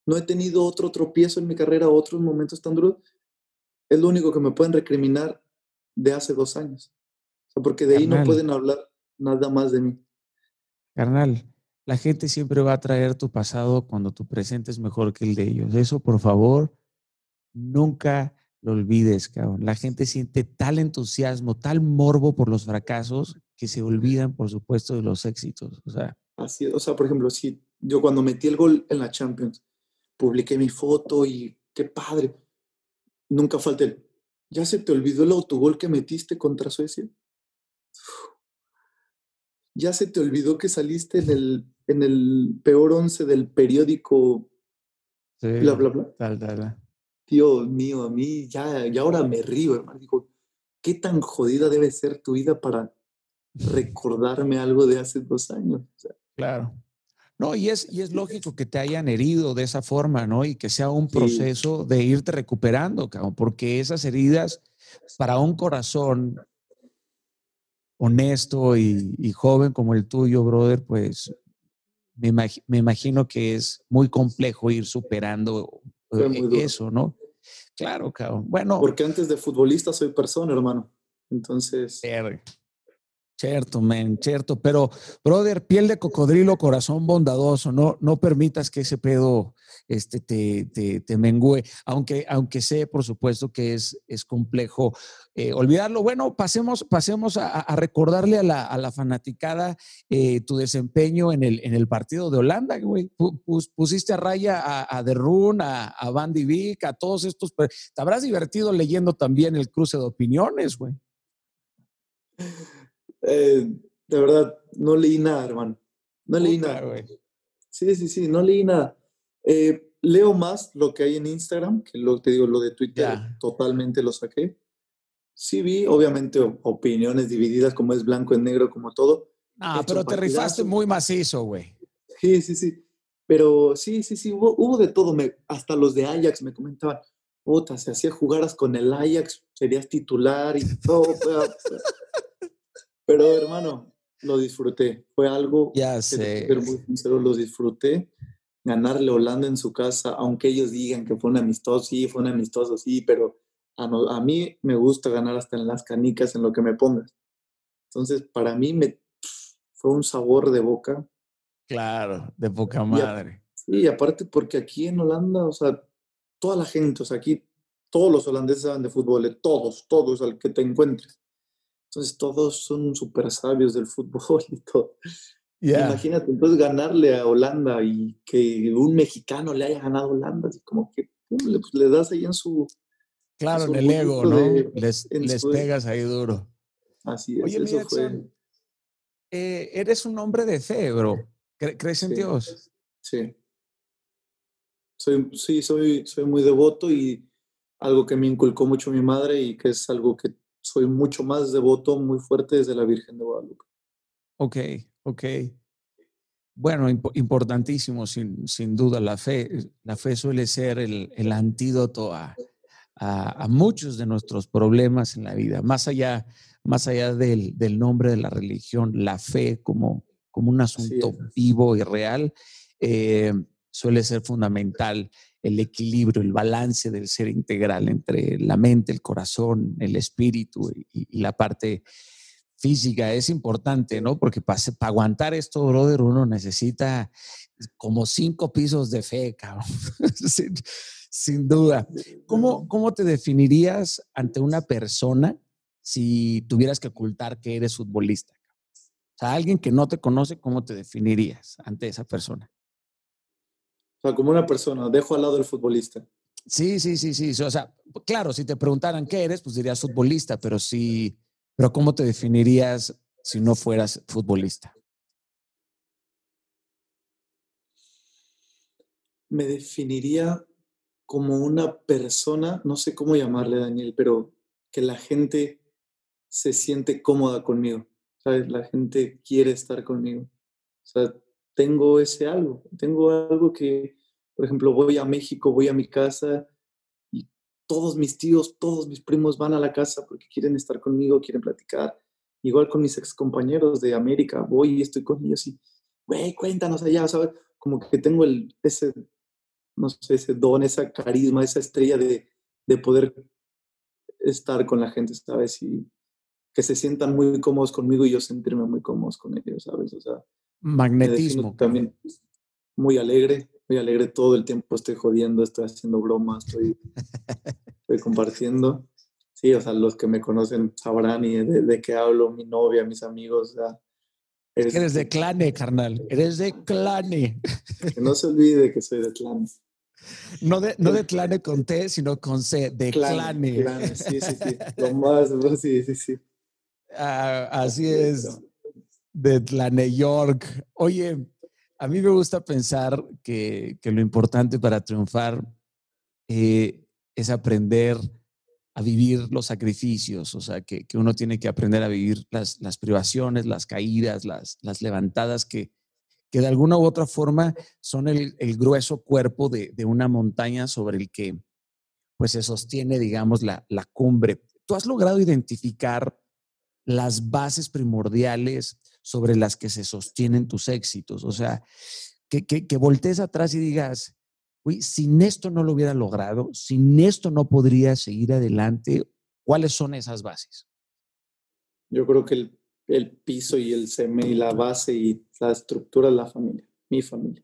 no he tenido otro tropiezo en mi carrera, otros momentos tan duros, es lo único que me pueden recriminar de hace dos años. O sea, porque de ahí no pueden hablar nada más de mí. Carnal, la gente siempre va a traer tu pasado cuando tu presente es mejor que el de ellos. Eso, por favor, nunca lo olvides, cabrón. La gente siente tal entusiasmo, tal morbo por los fracasos que se olvidan, por supuesto, de los éxitos. O sea, Así, o sea, por ejemplo, si yo cuando metí el gol en la Champions, publiqué mi foto y qué padre. Nunca falté. ¿Ya se te olvidó el autogol que metiste contra Suecia? ¿Ya se te olvidó que saliste en el, en el peor once del periódico? Sí, bla, bla, bla. Tal, tal, Dios mío, a mí ya, ya ahora me río, hermano. Digo, ¿qué tan jodida debe ser tu vida para recordarme algo de hace dos años? claro. No, y es, y es lógico que te hayan herido de esa forma, ¿no? Y que sea un proceso de irte recuperando, cabrón, porque esas heridas para un corazón honesto y, joven como el tuyo, brother, pues me, me, imagino que es muy complejo ir superando eh, eso, ¿no? Claro, cabrón. Bueno. Porque antes de futbolista soy persona, hermano. Entonces. Cierto, men, cierto. Pero, brother, piel de cocodrilo, corazón bondadoso, no, no permitas que ese pedo este, te, te, te mengue, aunque, aunque sé, por supuesto, que es, es complejo eh, olvidarlo. Bueno, pasemos, pasemos a, recordarle a la, a la fanaticada eh, tu desempeño en el, en el partido de Holanda, güey. pusiste a raya a, a a, a Van a todos estos. Te habrás divertido leyendo también el cruce de opiniones, güey. Eh, de verdad, no leí nada, hermano. No leí nada. Sí, sí, sí, no leí nada. Eh, leo más lo que hay en Instagram, que lo te digo, lo de Twitter, totalmente lo saqué. Sí vi, obviamente, opiniones divididas, como es blanco en negro, como todo. Ah, pero te rifaste muy macizo, güey. Sí, sí, sí. Pero sí, sí, sí, hubo, hubo de todo. Me, hasta los de Ajax me comentaban, puta, si hacía jugaras con el Ajax, serías titular y todo. Pero hermano, lo disfruté. Fue algo ya sé. muy sincero, lo disfruté. Ganarle a Holanda en su casa, aunque ellos digan que fue un amistoso, sí, fue un amistoso, sí, pero a, a mí me gusta ganar hasta en las canicas, en lo que me pongas. Entonces, para mí me, fue un sabor de boca. Claro, de poca madre. sí, aparte porque aquí en Holanda, o sea, toda la gente, o sea, aquí todos los holandeses saben de fútbol, todos, todos al que te encuentres. Entonces todos son súper sabios del fútbol y todo. Imagínate, entonces ganarle a Holanda y que un mexicano le haya ganado a Holanda, así como que le, pues, le, das ahí en su... Claro, en el ego, ¿no? les, les pegas ahí duro. Así es, Oye, eso fue... Eh, eres un hombre de fe, bro. ¿Crees en Dios? Sí. Soy, sí, soy, soy muy devoto y algo que me inculcó mucho mi madre y que es algo que soy mucho más devoto, muy fuerte desde la Virgen de Guadalupe. Ok, ok. Bueno, importantísimo, sin, sin, duda, la fe. La fe suele ser el, el antídoto a, a, muchos de nuestros problemas en la vida, más allá, más allá del, del nombre de la religión, la fe como, como un asunto vivo y real, eh, suele ser fundamental el equilibrio, el balance del ser integral entre la mente, el corazón, el espíritu y, la parte física es importante, ¿no? Porque para, aguantar esto, brother, uno necesita como cinco pisos de fe, cabrón. sin, duda. ¿Cómo, ¿Cómo te definirías ante una persona si tuvieras que ocultar que eres futbolista? O sea, alguien que no te conoce, ¿cómo te definirías ante esa persona? O sea, como una persona, dejo al lado el futbolista. Sí, sí, sí, sí. O sea, claro, si te preguntaran qué eres, pues dirías futbolista, pero sí, pero ¿cómo te definirías si no fueras futbolista? Me definiría como una persona, no sé cómo llamarle, Daniel, pero que la gente se siente cómoda conmigo. ¿Sabes? La gente quiere estar conmigo. O sea, tengo ese algo. Tengo algo que, por ejemplo, voy a México, voy a mi casa y todos mis tíos, todos mis primos van a la casa porque quieren estar conmigo, quieren platicar. Igual con mis ex compañeros de América, voy y estoy con ellos y, güey, cuéntanos allá, ¿sabes? Como que tengo el, ese, no sé, ese don, esa carisma, esa estrella de, de poder estar con la gente, ¿sabes? Y que se sientan muy cómodos conmigo y yo sentirme muy cómodos con ellos, ¿sabes? O sea, magnetismo. También muy alegre, muy alegre todo el tiempo, estoy jodiendo, estoy haciendo bromas, estoy, estoy compartiendo. Sí, o sea, los que me conocen sabrán y de, qué hablo, mi novia, mis amigos, o sea, Eres, de clane, carnal. Eres de clane. Que no se olvide que soy de clane. No de, no de clane con T, sino con C, de clane. clane. Sí, sí, sí. Lo más, sí, sí, sí. Ah, así es de la New York. Oye, a mí me gusta pensar que, lo importante para triunfar eh, es aprender a vivir los sacrificios, o sea, que, uno tiene que aprender a vivir las, privaciones, las caídas, las, las levantadas que, que de alguna u otra forma son el, grueso cuerpo de, una montaña sobre el que pues se sostiene, digamos, la, la cumbre. ¿Tú has logrado identificar las bases primordiales sobre las que se sostienen tus éxitos. O sea, que, que, voltees atrás y digas, uy, sin esto no lo hubiera logrado, sin esto no podría seguir adelante. ¿Cuáles son esas bases? Yo creo que el, el piso y el seme y la base y la estructura de la familia, mi familia.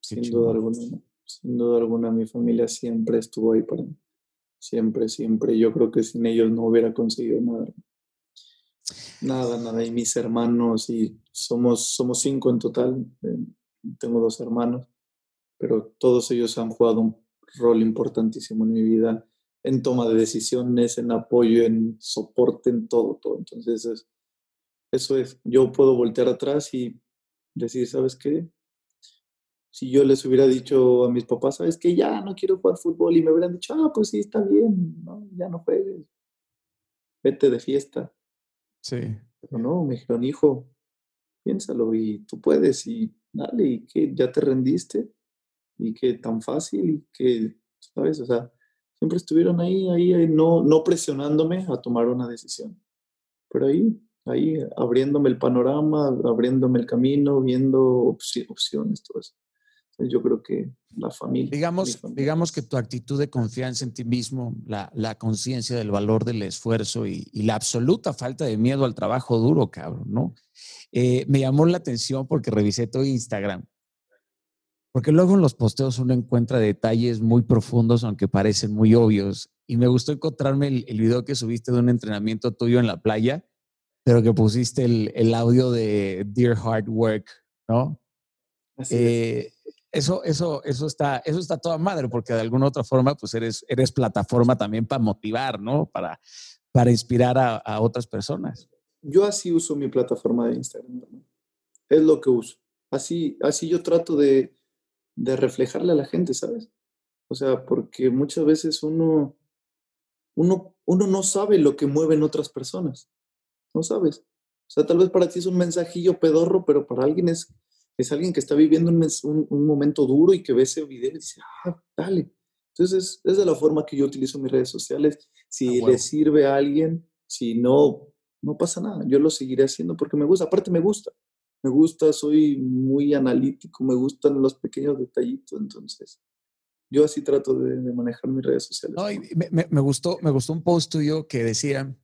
sin duda alguna, sin duda alguna, mi familia siempre estuvo ahí para mí. Siempre, siempre. Yo creo que sin ellos no hubiera conseguido nada. Nada, nada. Y mis hermanos, y somos, somos cinco en total. Eh, tengo dos hermanos, pero todos ellos han jugado un rol importantísimo en mi vida, en toma de decisiones, en apoyo, en soporte, en todo, todo. Entonces, eso es. Yo puedo voltear atrás y decir, ¿sabes qué? Si yo les hubiera dicho a mis papás, ¿sabes qué? Ya no quiero jugar fútbol y me hubieran dicho, ah, pues sí, está bien, ¿no? ya no juegues, vete de fiesta Sí. Pero no, me dijeron, hijo, piénsalo y tú puedes y dale, y que ya te rendiste y que tan fácil que, ¿sabes? O sea, siempre estuvieron ahí, ahí, no, no presionándome a tomar una decisión. Pero ahí, ahí, abriéndome el panorama, abriéndome el camino, viendo opciones, todo eso. Yo creo que la familia. Digamos, digamos que tu actitud de confianza en ti mismo, la, la conciencia del valor del esfuerzo y, y, la absoluta falta de miedo al trabajo duro, cabrón, ¿no? Eh, me llamó la atención porque revisé tu Instagram. Porque luego en los posteos uno encuentra detalles muy profundos, aunque parecen muy obvios. Y me gustó encontrarme el, el video que subiste de un entrenamiento tuyo en la playa, pero que pusiste el, el audio de Dear Hard Work, ¿no? Así eh, eso, eso, eso está, eso está toda madre, porque de alguna otra forma, pues eres, eres plataforma también para motivar, ¿no? Para, para inspirar a, otras personas. Yo así uso mi plataforma de Instagram. Es lo que uso. Así, así yo trato de, de reflejarle a la gente, ¿sabes? O sea, porque muchas veces uno, uno, uno no sabe lo que mueven otras personas. No sabes. O sea, tal vez para ti es un mensajillo pedorro, pero para alguien es es alguien que está viviendo un, un, momento duro y que ve ese video y dice, ah, dale. Entonces, es, de la forma que yo utilizo mis redes sociales. Si ah, le sirve a alguien, si no, no pasa nada. Yo lo seguiré haciendo porque me gusta. Aparte, me gusta. Me gusta, soy muy analítico, me gustan los pequeños detallitos. Entonces, yo así trato de, manejar mis redes sociales. me, me, me, gustó, me gustó un post tuyo que decía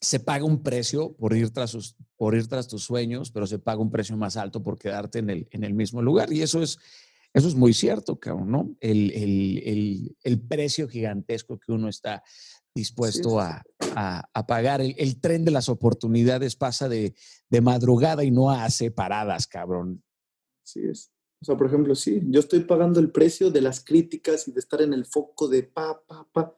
se paga un precio por ir tras, por ir tras tus sueños, pero se paga un precio más alto por quedarte en el, en el mismo lugar. Y eso es, eso es muy cierto, cabrón, ¿no? El, el, el, precio gigantesco que uno está dispuesto a, a, pagar. El, tren de las oportunidades pasa de, de madrugada y no hace paradas, cabrón. Sí es. O sea, por ejemplo, sí, yo estoy pagando el precio de las críticas y de estar en el foco de pa, pa, pa,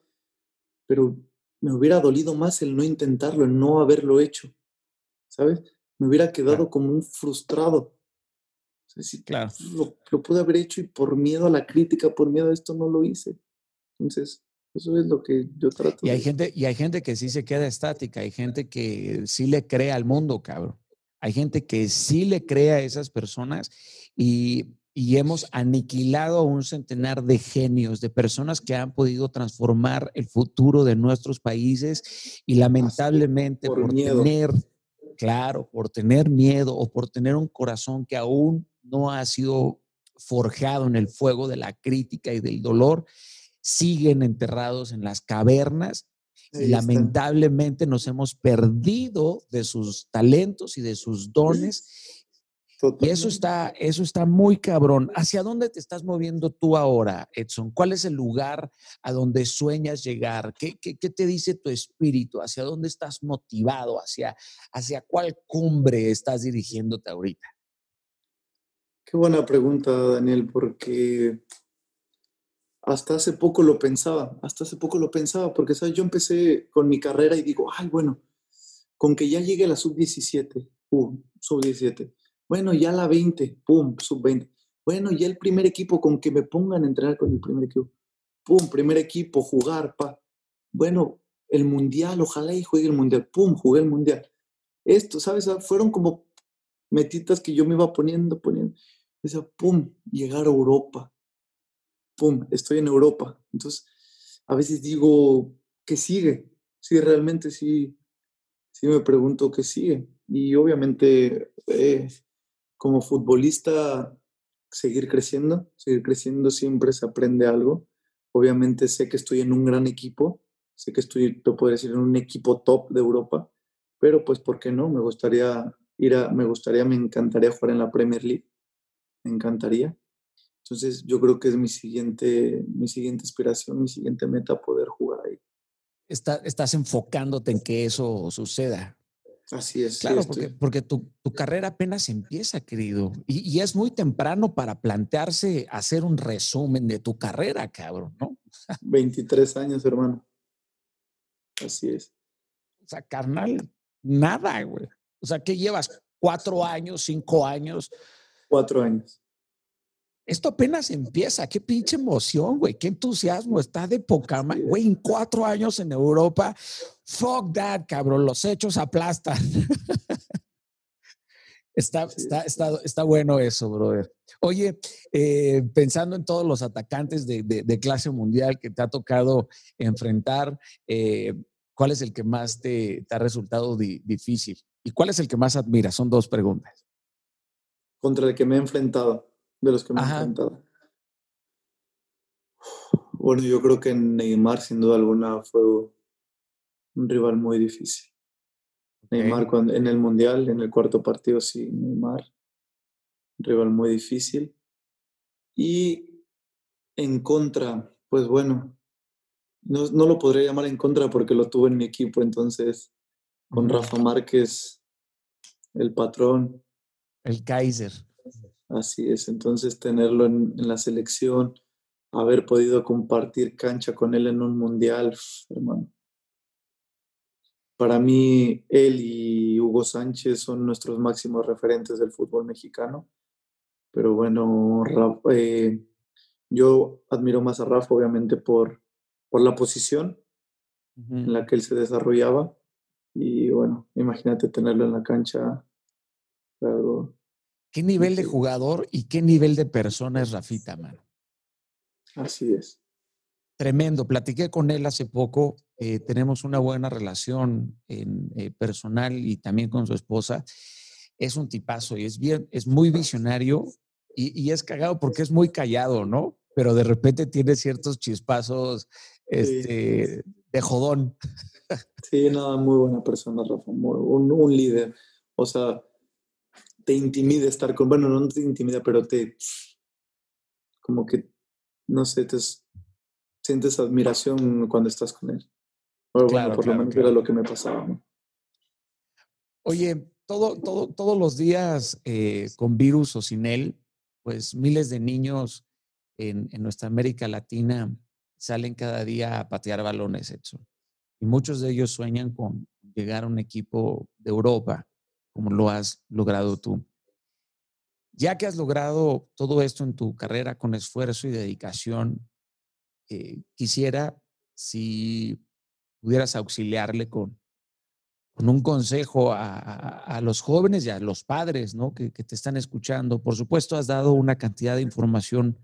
pero me hubiera dolido más el no intentarlo, el no haberlo hecho, ¿sabes? Me hubiera quedado como un frustrado. O sea, claro. Lo, lo, pude haber hecho y por miedo a la crítica, por miedo a esto no lo hice. Entonces, eso es lo que yo trato. Y hay, gente, y hay gente que sí se queda estática, hay gente que sí le cree al mundo, cabrón. Hay gente que sí le cree a esas personas y, y hemos aniquilado a un centenar de genios, de personas que han podido transformar el futuro de nuestros países y lamentablemente por, tener, claro, por tener miedo o por tener un corazón que aún no ha sido forjado en el fuego de la crítica y del dolor, siguen enterrados en las cavernas y lamentablemente nos hemos perdido de sus talentos y de sus dones. Y eso está, eso está muy cabrón. ¿Hacia dónde te estás moviendo tú ahora, Edson? ¿Cuál es el lugar a donde sueñas llegar? ¿Qué, qué, qué te dice tu espíritu? ¿Hacia dónde estás motivado? ¿Hacia, ¿Hacia cuál cumbre estás dirigiéndote ahorita? Qué buena pregunta, Daniel, porque hasta hace poco lo pensaba, hasta hace poco lo pensaba, porque ¿sabes? yo empecé con mi carrera y digo, ay, bueno, con que ya llegue la sub-17, pum, sub-17, bueno, ya la 20, pum, sub-20, bueno, ya el primer equipo, con que me pongan a entrenar con el primer equipo, pum, primer equipo, jugar, pa, bueno, el mundial, ojalá y juegue el mundial, pum, jugué el mundial. Esto, ¿sabes? Ah, fueron como metitas que yo me iba poniendo, poniendo. Decía, pum, llegar a Europa, ¡pum!, estoy en Europa. Entonces, a veces digo, ¿qué sigue? Sí, realmente sí, sí me pregunto qué sigue. Y obviamente, eh, como futbolista, seguir creciendo, seguir creciendo siempre se aprende algo. Obviamente sé que estoy en un gran equipo, sé que estoy, te puedo decir, en un equipo top de Europa, pero pues, ¿por qué no? Me gustaría ir a, me gustaría, me encantaría jugar en la Premier League, me encantaría. Entonces yo creo que es mi siguiente, mi siguiente inspiración, mi siguiente meta poder jugar ahí. estás enfocándote en que eso suceda. Así es. Claro, porque, porque tu, tu, carrera apenas empieza, querido. Y, y, es muy temprano para plantearse hacer un resumen de tu carrera, cabrón, ¿no? 23 años, hermano. Así es. O sea, carnal, nada, güey. O sea, ¿qué llevas? ¿Cuatro años, cinco años? Cuatro años. Esto apenas empieza. Qué pinche emoción, güey. Qué entusiasmo. Está de poca Güey, en cuatro años en Europa. Fuck that, cabrón. Los hechos aplastan. está, está, está, está, bueno eso, brother. Oye, eh, pensando en todos los atacantes de, de, clase mundial que te ha tocado enfrentar, eh, ¿cuál es el que más te, te ha resultado difícil? ¿Y cuál es el que más admiras? Son dos preguntas. Contra el que me he enfrentado de los que me han enfrentado. Bueno, yo creo que Neymar, sin duda alguna, fue un rival muy difícil. Neymar cuando, en el Mundial, en el cuarto partido, sí, Neymar, un rival muy difícil. Y en contra, pues bueno, no, no, lo podría llamar en contra porque lo tuve en mi equipo, entonces, con Rafa Márquez, el patrón. El Kaiser. Así es, entonces tenerlo en, la selección, haber podido compartir cancha con él en un mundial, hermano. Para mí, él y Hugo Sánchez son nuestros máximos referentes del fútbol mexicano. Pero bueno, eh, yo admiro más a Rafa, obviamente, por, por la posición en la que él se desarrollaba. Y bueno, imagínate tenerlo en la cancha, algo ¿Qué nivel de jugador y qué nivel de persona es Rafita, mano? Así es. Tremendo. Platiqué con él hace poco. Eh, tenemos una buena relación en, eh, personal y también con su esposa. Es un tipazo y es bien, es muy visionario y, es cagado porque es muy callado, ¿no? Pero de repente tiene ciertos chispazos este, de jodón. Sí, nada, muy buena persona, Rafa, un, un, líder. O sea, te intimida estar con, bueno, no te intimida, pero te, como que, no sé, te sientes admiración cuando estás con él. bueno, por lo menos era lo que me pasaba. Oye, todo, todo, todos los días eh, con virus o sin él, pues miles de niños en, en, nuestra América Latina salen cada día a patear balones, Edson. Y muchos de ellos sueñan con llegar a un equipo de Europa, como lo has logrado tú. Ya que has logrado todo esto en tu carrera con esfuerzo y dedicación, eh, quisiera si pudieras auxiliarle con, con un consejo a, los jóvenes y a los padres ¿no? que, te están escuchando. Por supuesto, has dado una cantidad de información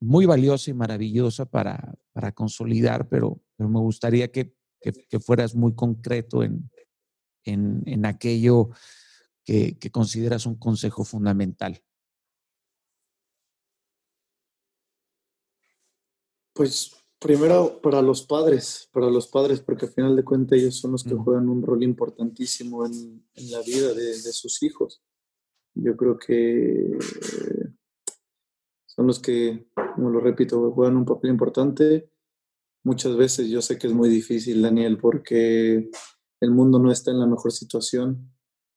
muy valiosa y maravillosa para, para consolidar, pero, me gustaría que, que, fueras muy concreto en, en, en aquello que, que consideras un consejo fundamental. Pues Primero para los padres, para los padres, porque al final de cuentas ellos son los que juegan un rol importantísimo en, la vida de, sus hijos. Yo creo que son los que, como lo repito, juegan un papel importante. Muchas veces yo sé que es muy difícil, Daniel, porque el mundo no está en la mejor situación,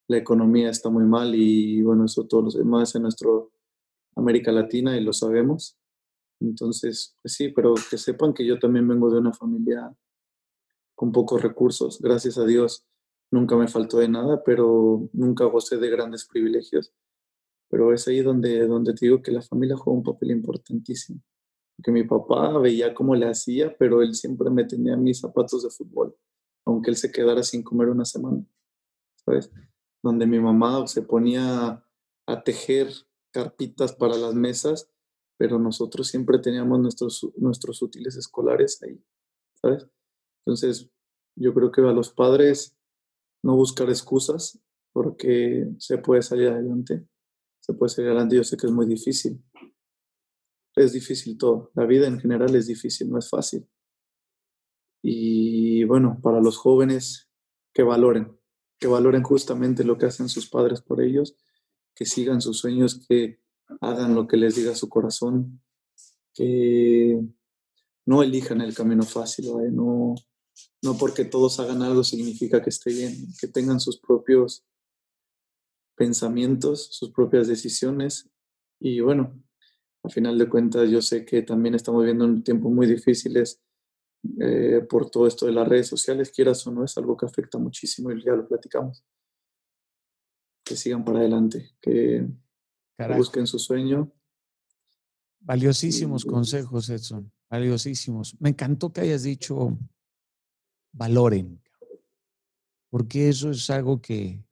la economía está muy mal y bueno, eso todos los demás en nuestra América Latina y lo sabemos. Entonces, pues sí, pero que sepan que yo también vengo de una familia con pocos recursos, gracias a Dios. Nunca me faltó de nada, pero nunca gocé de grandes privilegios. Pero es ahí donde, donde te digo que la familia juega un papel importantísimo. Que mi papá veía cómo le hacía, pero él siempre me tenía mis zapatos de fútbol, aunque él se quedara sin comer una semana. ¿Sabes? Donde mi mamá se ponía a tejer carpitas para las mesas pero nosotros siempre teníamos nuestros, nuestros útiles escolares ahí, ¿sabes? Entonces, yo creo que a los padres no buscar excusas porque se puede salir adelante, se puede salir adelante, yo sé que es muy difícil, es difícil todo, la vida en general es difícil, no es fácil. Y bueno, para los jóvenes, que valoren, que valoren justamente lo que hacen sus padres por ellos, que sigan sus sueños, que hagan lo que les diga su corazón, que no elijan el camino fácil, no, no porque todos hagan algo significa que esté bien, que tengan sus propios pensamientos, sus propias decisiones y bueno, a final de cuentas yo sé que también estamos viviendo un tiempo muy difíciles eh, por todo esto de las redes sociales, quieras o no, es algo que afecta muchísimo y ya lo platicamos. Que sigan para adelante, que Busquen su sueño. Valiosísimos consejos, Edson. Valiosísimos. Me encantó que hayas dicho valoren, porque eso es algo que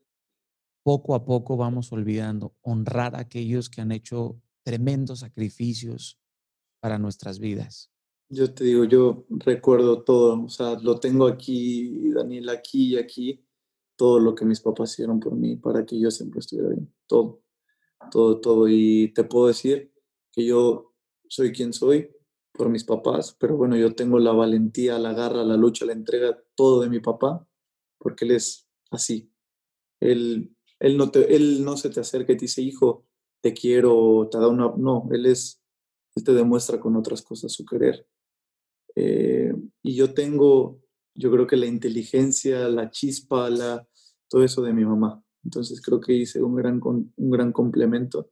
poco a poco vamos olvidando. Honrar a aquellos que han hecho tremendos sacrificios para nuestras vidas. Yo te digo, yo recuerdo todo, o sea, lo tengo aquí, Daniel, aquí y aquí, todo lo que mis papás hicieron por mí para que yo siempre estuviera bien, todo todo, todo. Y te puedo decir que yo soy quien soy por mis papás, pero bueno, yo tengo la valentía, la garra, la lucha, la entrega, todo de mi papá, porque él es así. Él, él, no, él no se te acerca y te dice, hijo, te quiero, te da una... No, él es, él te demuestra con otras cosas su querer. Eh, y yo tengo, yo creo que la inteligencia, la chispa, la, todo eso de mi mamá. Entonces creo que hice un gran, un gran complemento.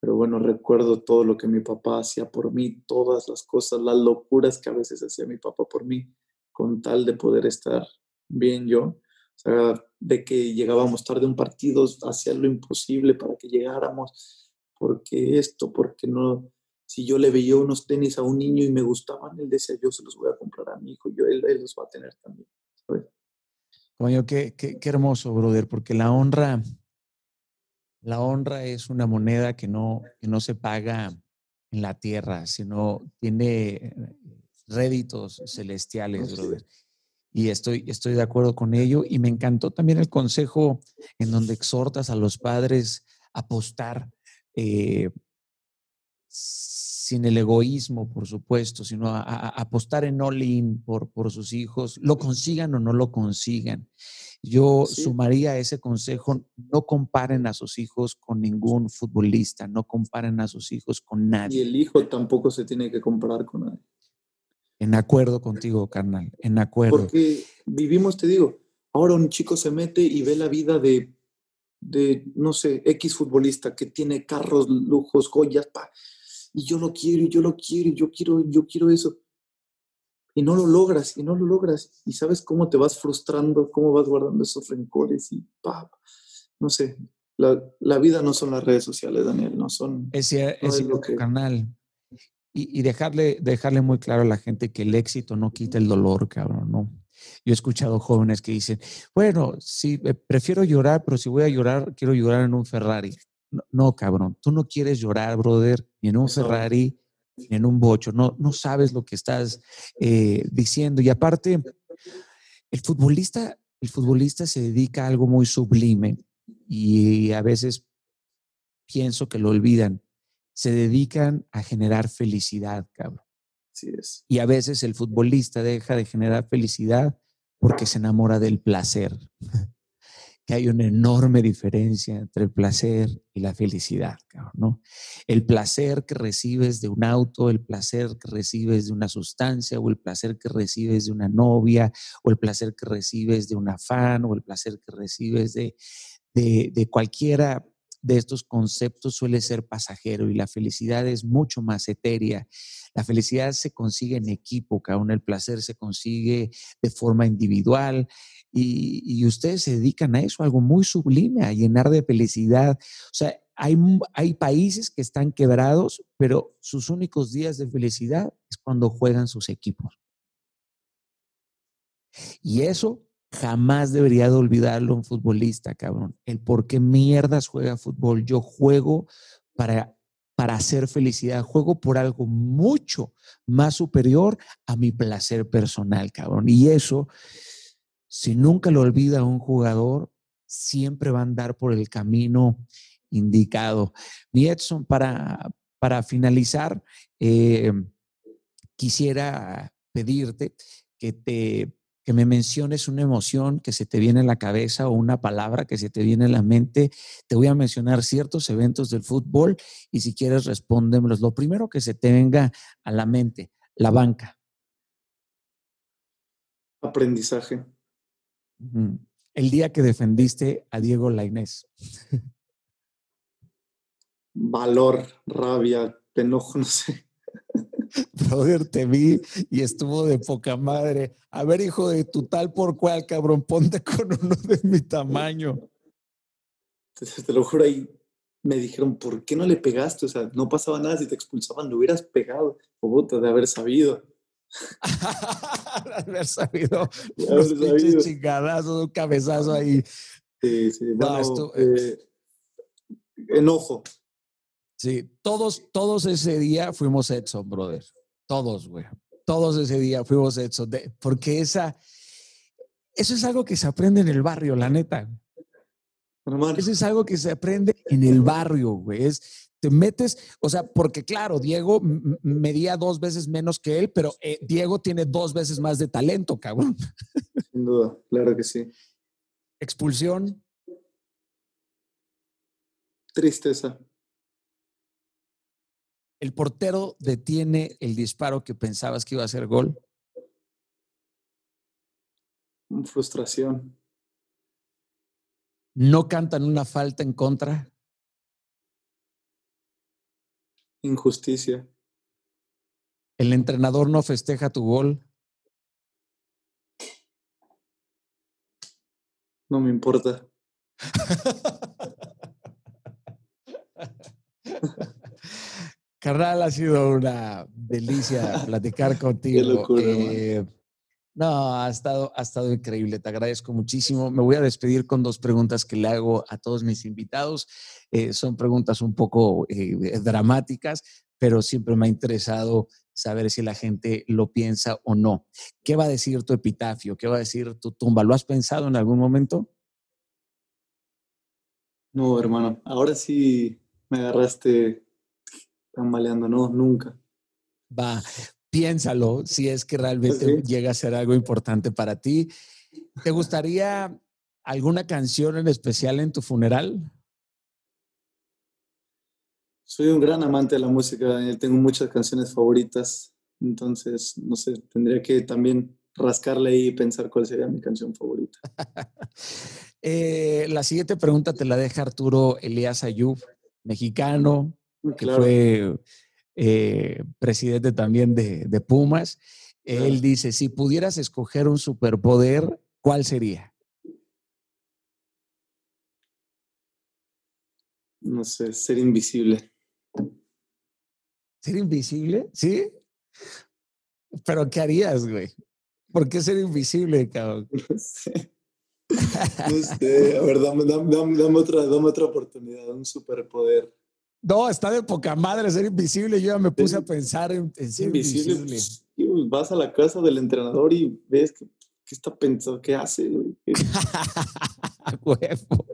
Pero bueno, recuerdo todo lo que mi papá hacía por mí, todas las cosas, las locuras que a veces hacía mi papá por mí, con tal de poder estar bien yo. O sea, de que llegábamos tarde un partido, hacía lo imposible para que llegáramos, porque esto, porque no, si yo le veía unos tenis a un niño y me gustaban, él decía, yo se los voy a comprar a mi hijo, yo, él, él los va a tener también, ¿sabes? Coño, qué, qué, hermoso, brother, porque la honra, la honra es una moneda que no, que no se paga en la tierra, sino tiene eh, réditos celestiales, brother. Y estoy, estoy de acuerdo con ello. Y me encantó también el consejo en donde exhortas a los padres a apostar eh, sin el egoísmo, por supuesto, sino a, apostar en all-in por, por sus hijos, lo consigan o no lo consigan. Yo sumaría ese consejo, no comparen a sus hijos con ningún futbolista, no comparen a sus hijos con nadie. Y el hijo tampoco se tiene que comparar con nadie. En acuerdo contigo, carnal, en acuerdo. Porque vivimos, te digo, ahora un chico se mete y ve la vida de, de no sé, X futbolista que tiene carros, lujos, joyas, pa, y yo lo quiero, y yo lo quiero, y yo quiero, yo quiero eso. Y no lo logras, y no lo logras. Y sabes cómo te vas frustrando, cómo vas guardando esos rencores y pa, no sé. La, la vida no son las redes sociales, Daniel, no son. Es, es, lo que... canal y, dejarle, dejarle muy claro a la gente que el éxito no quita el dolor, cabrón, ¿no? Yo he escuchado jóvenes que dicen, bueno, sí, eh, prefiero llorar, pero si voy a llorar, quiero llorar en un Ferrari. No, cabrón, tú no quieres llorar, brother, ni en un Ferrari, ni en un bocho. No, no sabes lo que estás eh, diciendo. Y aparte, el futbolista, el futbolista se dedica a algo muy sublime y a veces pienso que lo olvidan se dedican a generar felicidad, cabrón. Así es. Y a veces el futbolista deja de generar felicidad porque se enamora del placer. que hay una enorme diferencia entre el placer y la felicidad, ¿no? El placer que recibes de un auto, el placer que recibes de una sustancia, o el placer que recibes de una novia, o el placer que recibes de un afán, o el placer que recibes de, de, de cualquiera de estos conceptos suele ser pasajero y la felicidad es mucho más etérea. La felicidad se consigue en equipo, cada uno el placer se consigue de forma individual y, ustedes se dedican a eso, algo muy sublime, a llenar de felicidad. O sea, hay, hay países que están quebrados, pero sus únicos días de felicidad es cuando juegan sus equipos. Y eso Jamás debería de olvidarlo un futbolista, cabrón. El por qué mierdas juega fútbol. Yo juego para, para hacer felicidad. Juego por algo mucho más superior a mi placer personal, cabrón. Y eso, si nunca lo olvida un jugador, siempre va a andar por el camino indicado. Mi Edson, para, para finalizar, eh, quisiera pedirte que te que me menciones una emoción que se te viene a la cabeza o una palabra que se te viene a la mente. Te voy a mencionar ciertos eventos del fútbol y si quieres respóndemelos. Lo primero que se te venga a la mente, la banca. Aprendizaje. El día que defendiste a Diego Lainés. Valor, rabia, enojo, no sé. Brother, te vi y estuvo de poca madre. A ver, hijo de tu tal por cual, cabrón, ponte con uno de mi tamaño. Te, lo juro, ahí me dijeron, ¿por qué no le pegaste? O sea, no pasaba nada si te expulsaban, lo hubieras pegado. puta, de haber sabido. de haber sabido. De haber sabido. chingadazos, un cabezazo ahí. Sí, sí. Bueno, eh, enojo. Sí, todos, todos ese día fuimos Edson, brother. Todos, güey. Todos ese día fuimos Edson. porque esa, eso es algo que se aprende en el barrio, la neta. Eso es algo que se aprende en el barrio, güey. Es, te metes, o sea, porque claro, Diego medía dos veces menos que él, pero eh, Diego tiene dos veces más de talento, cabrón. Sin duda, claro que sí. Expulsión. Tristeza. El portero detiene el disparo que pensabas que iba a ser gol. Frustración. No cantan una falta en contra. Injusticia. El entrenador no festeja tu gol. No me importa. Carnal, ha sido una delicia platicar contigo. Eh, no, ha estado, ha estado increíble. Te agradezco muchísimo. Me voy a despedir con dos preguntas que le hago a todos mis invitados. Eh, son preguntas un poco eh, dramáticas, pero siempre me ha interesado saber si la gente lo piensa o no. ¿Qué va a decir tu epitafio? ¿Qué va a decir tu tumba? ¿Lo has pensado en algún momento? No, hermano. Ahora sí me agarraste tambaleando, no, nunca. Va, piénsalo si es que realmente llega a ser algo importante para ti. ¿Te gustaría alguna canción en especial en tu funeral? Soy un gran amante de la música, Daniel. Tengo muchas canciones favoritas. Entonces, no sé, tendría que también rascarle y pensar cuál sería mi canción favorita. Eh, la siguiente pregunta te la deja Arturo Elías Ayub, mexicano, que fue eh, presidente también de, Pumas. Él dice, si pudieras escoger un superpoder, ¿cuál sería? No sé, ser invisible. ¿Ser invisible? ¿Sí? ¿Pero qué harías, güey? ¿Por qué ser invisible, cabrón? No sé. a ver, dame, otra, dame otra oportunidad, un superpoder. No, está de poca madre ser invisible. Yo ya me puse a pensar en, ser invisible. Pues, vas a la casa del entrenador y ves que, qué está pensando, qué hace, güey. a huevo.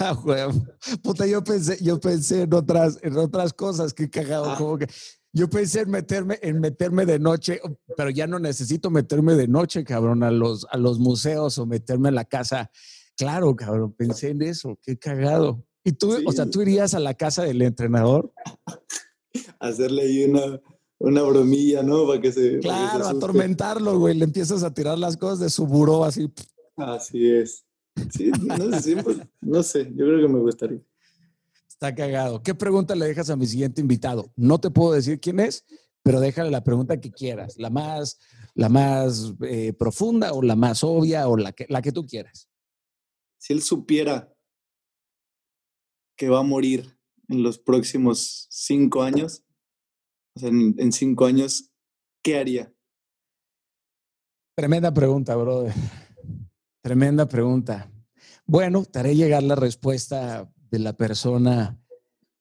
A huevo. Puta, yo pensé, yo pensé en otras, en otras cosas que cagado, ah. como que yo pensé en meterme, en meterme de noche, pero ya no necesito meterme de noche, cabrón, a los, a los museos o meterme a la casa. Claro, cabrón, pensé en eso, qué cagado. ¿Y tú, o sea, tú irías a la casa del entrenador? Hacerle ahí una, una bromilla, ¿no? Para que se. Claro, atormentarlo, güey. Le empiezas a tirar las cosas de su buró así. Así es. Sí, no sé, no sé, yo creo que me gustaría. Está cagado. ¿Qué pregunta le dejas a mi siguiente invitado? No te puedo decir quién es, pero déjale la pregunta que quieras, la más, la más eh, profunda o la más obvia o la que, la que tú quieras. Si él supiera que va a morir en los próximos cinco años, o sea, en, cinco años, ¿qué haría? Tremenda pregunta, brother. Tremenda pregunta. Bueno, te haré llegar la respuesta de la persona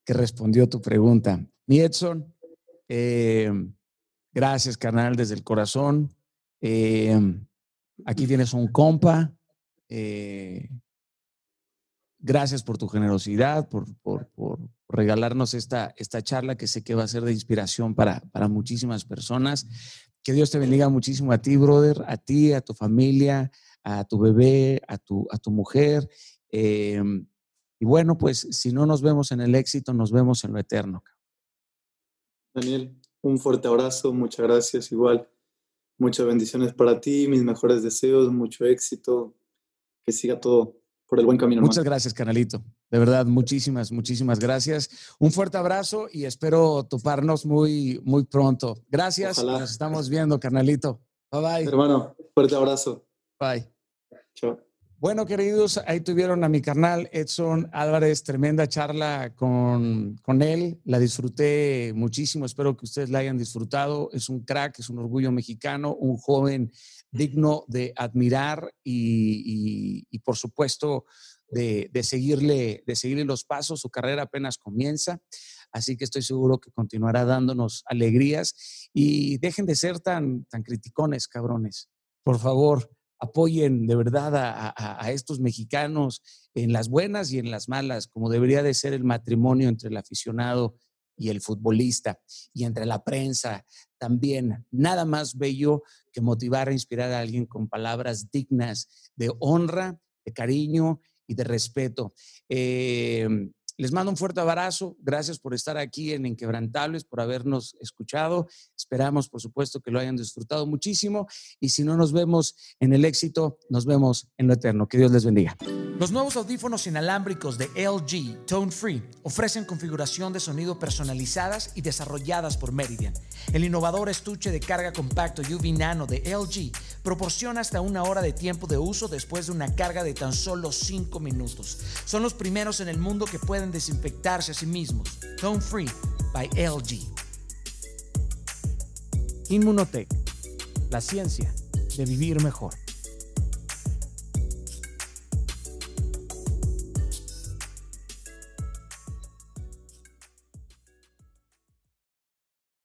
que respondió tu pregunta. Mi Edson, eh, gracias, carnal, desde el corazón. Eh, aquí tienes un compa. Eh, Gracias por tu generosidad, por, regalarnos esta, esta charla que sé que va a ser de inspiración para, muchísimas personas. Que Dios te bendiga muchísimo a ti, brother, a ti, a tu familia, a tu bebé, a tu, a tu mujer. Em, y bueno, pues si no nos vemos en el éxito, nos vemos en lo eterno. Daniel, un fuerte abrazo, muchas gracias igual. Muchas bendiciones para ti, mis mejores deseos, mucho éxito, que siga todo por el buen camino. Muchas gracias, canalito. De verdad, muchísimas, muchísimas gracias. Un fuerte abrazo y espero toparnos muy, muy pronto. Gracias. Nos estamos viendo, carnalito. Bye bye. Hermano, fuerte abrazo. Bye. Chao. Bueno, queridos, ahí tuvieron a mi carnal Edson Álvarez, tremenda charla con, con, él, la disfruté muchísimo, espero que ustedes la hayan disfrutado, es un crack, es un orgullo mexicano, un joven digno de admirar y, por supuesto de, seguirle, de seguirle los pasos. Su carrera apenas comienza, así que estoy seguro que continuará dándonos alegrías y dejen de ser tan, tan criticones, cabrones. Por favor, apoyen de verdad a, a, estos mexicanos en las buenas y en las malas, como debería de ser el matrimonio entre el aficionado y el futbolista y entre la prensa también. Nada más bello que motivar e inspirar a alguien con palabras dignas de honra, de cariño y de respeto. Em, les mando un fuerte abrazo. Gracias por estar aquí en Inquebrantables, por habernos escuchado. Esperamos, por supuesto, que lo hayan disfrutado muchísimo. Y si no nos vemos en el éxito, nos vemos en lo eterno. Que Dios les bendiga. Los nuevos audífonos inalámbricos de LG Tone Free ofrecen configuración de sonido personalizadas y desarrolladas por Meridian. El innovador estuche de carga compacto UV Nano de LG proporciona hasta una hora de tiempo de uso después de una carga de tan solo 5 minutos. Son los primeros en el mundo que pueden desinfectarse a sí mismos. Tone Free by LG. Inmunotech, la ciencia de vivir mejor.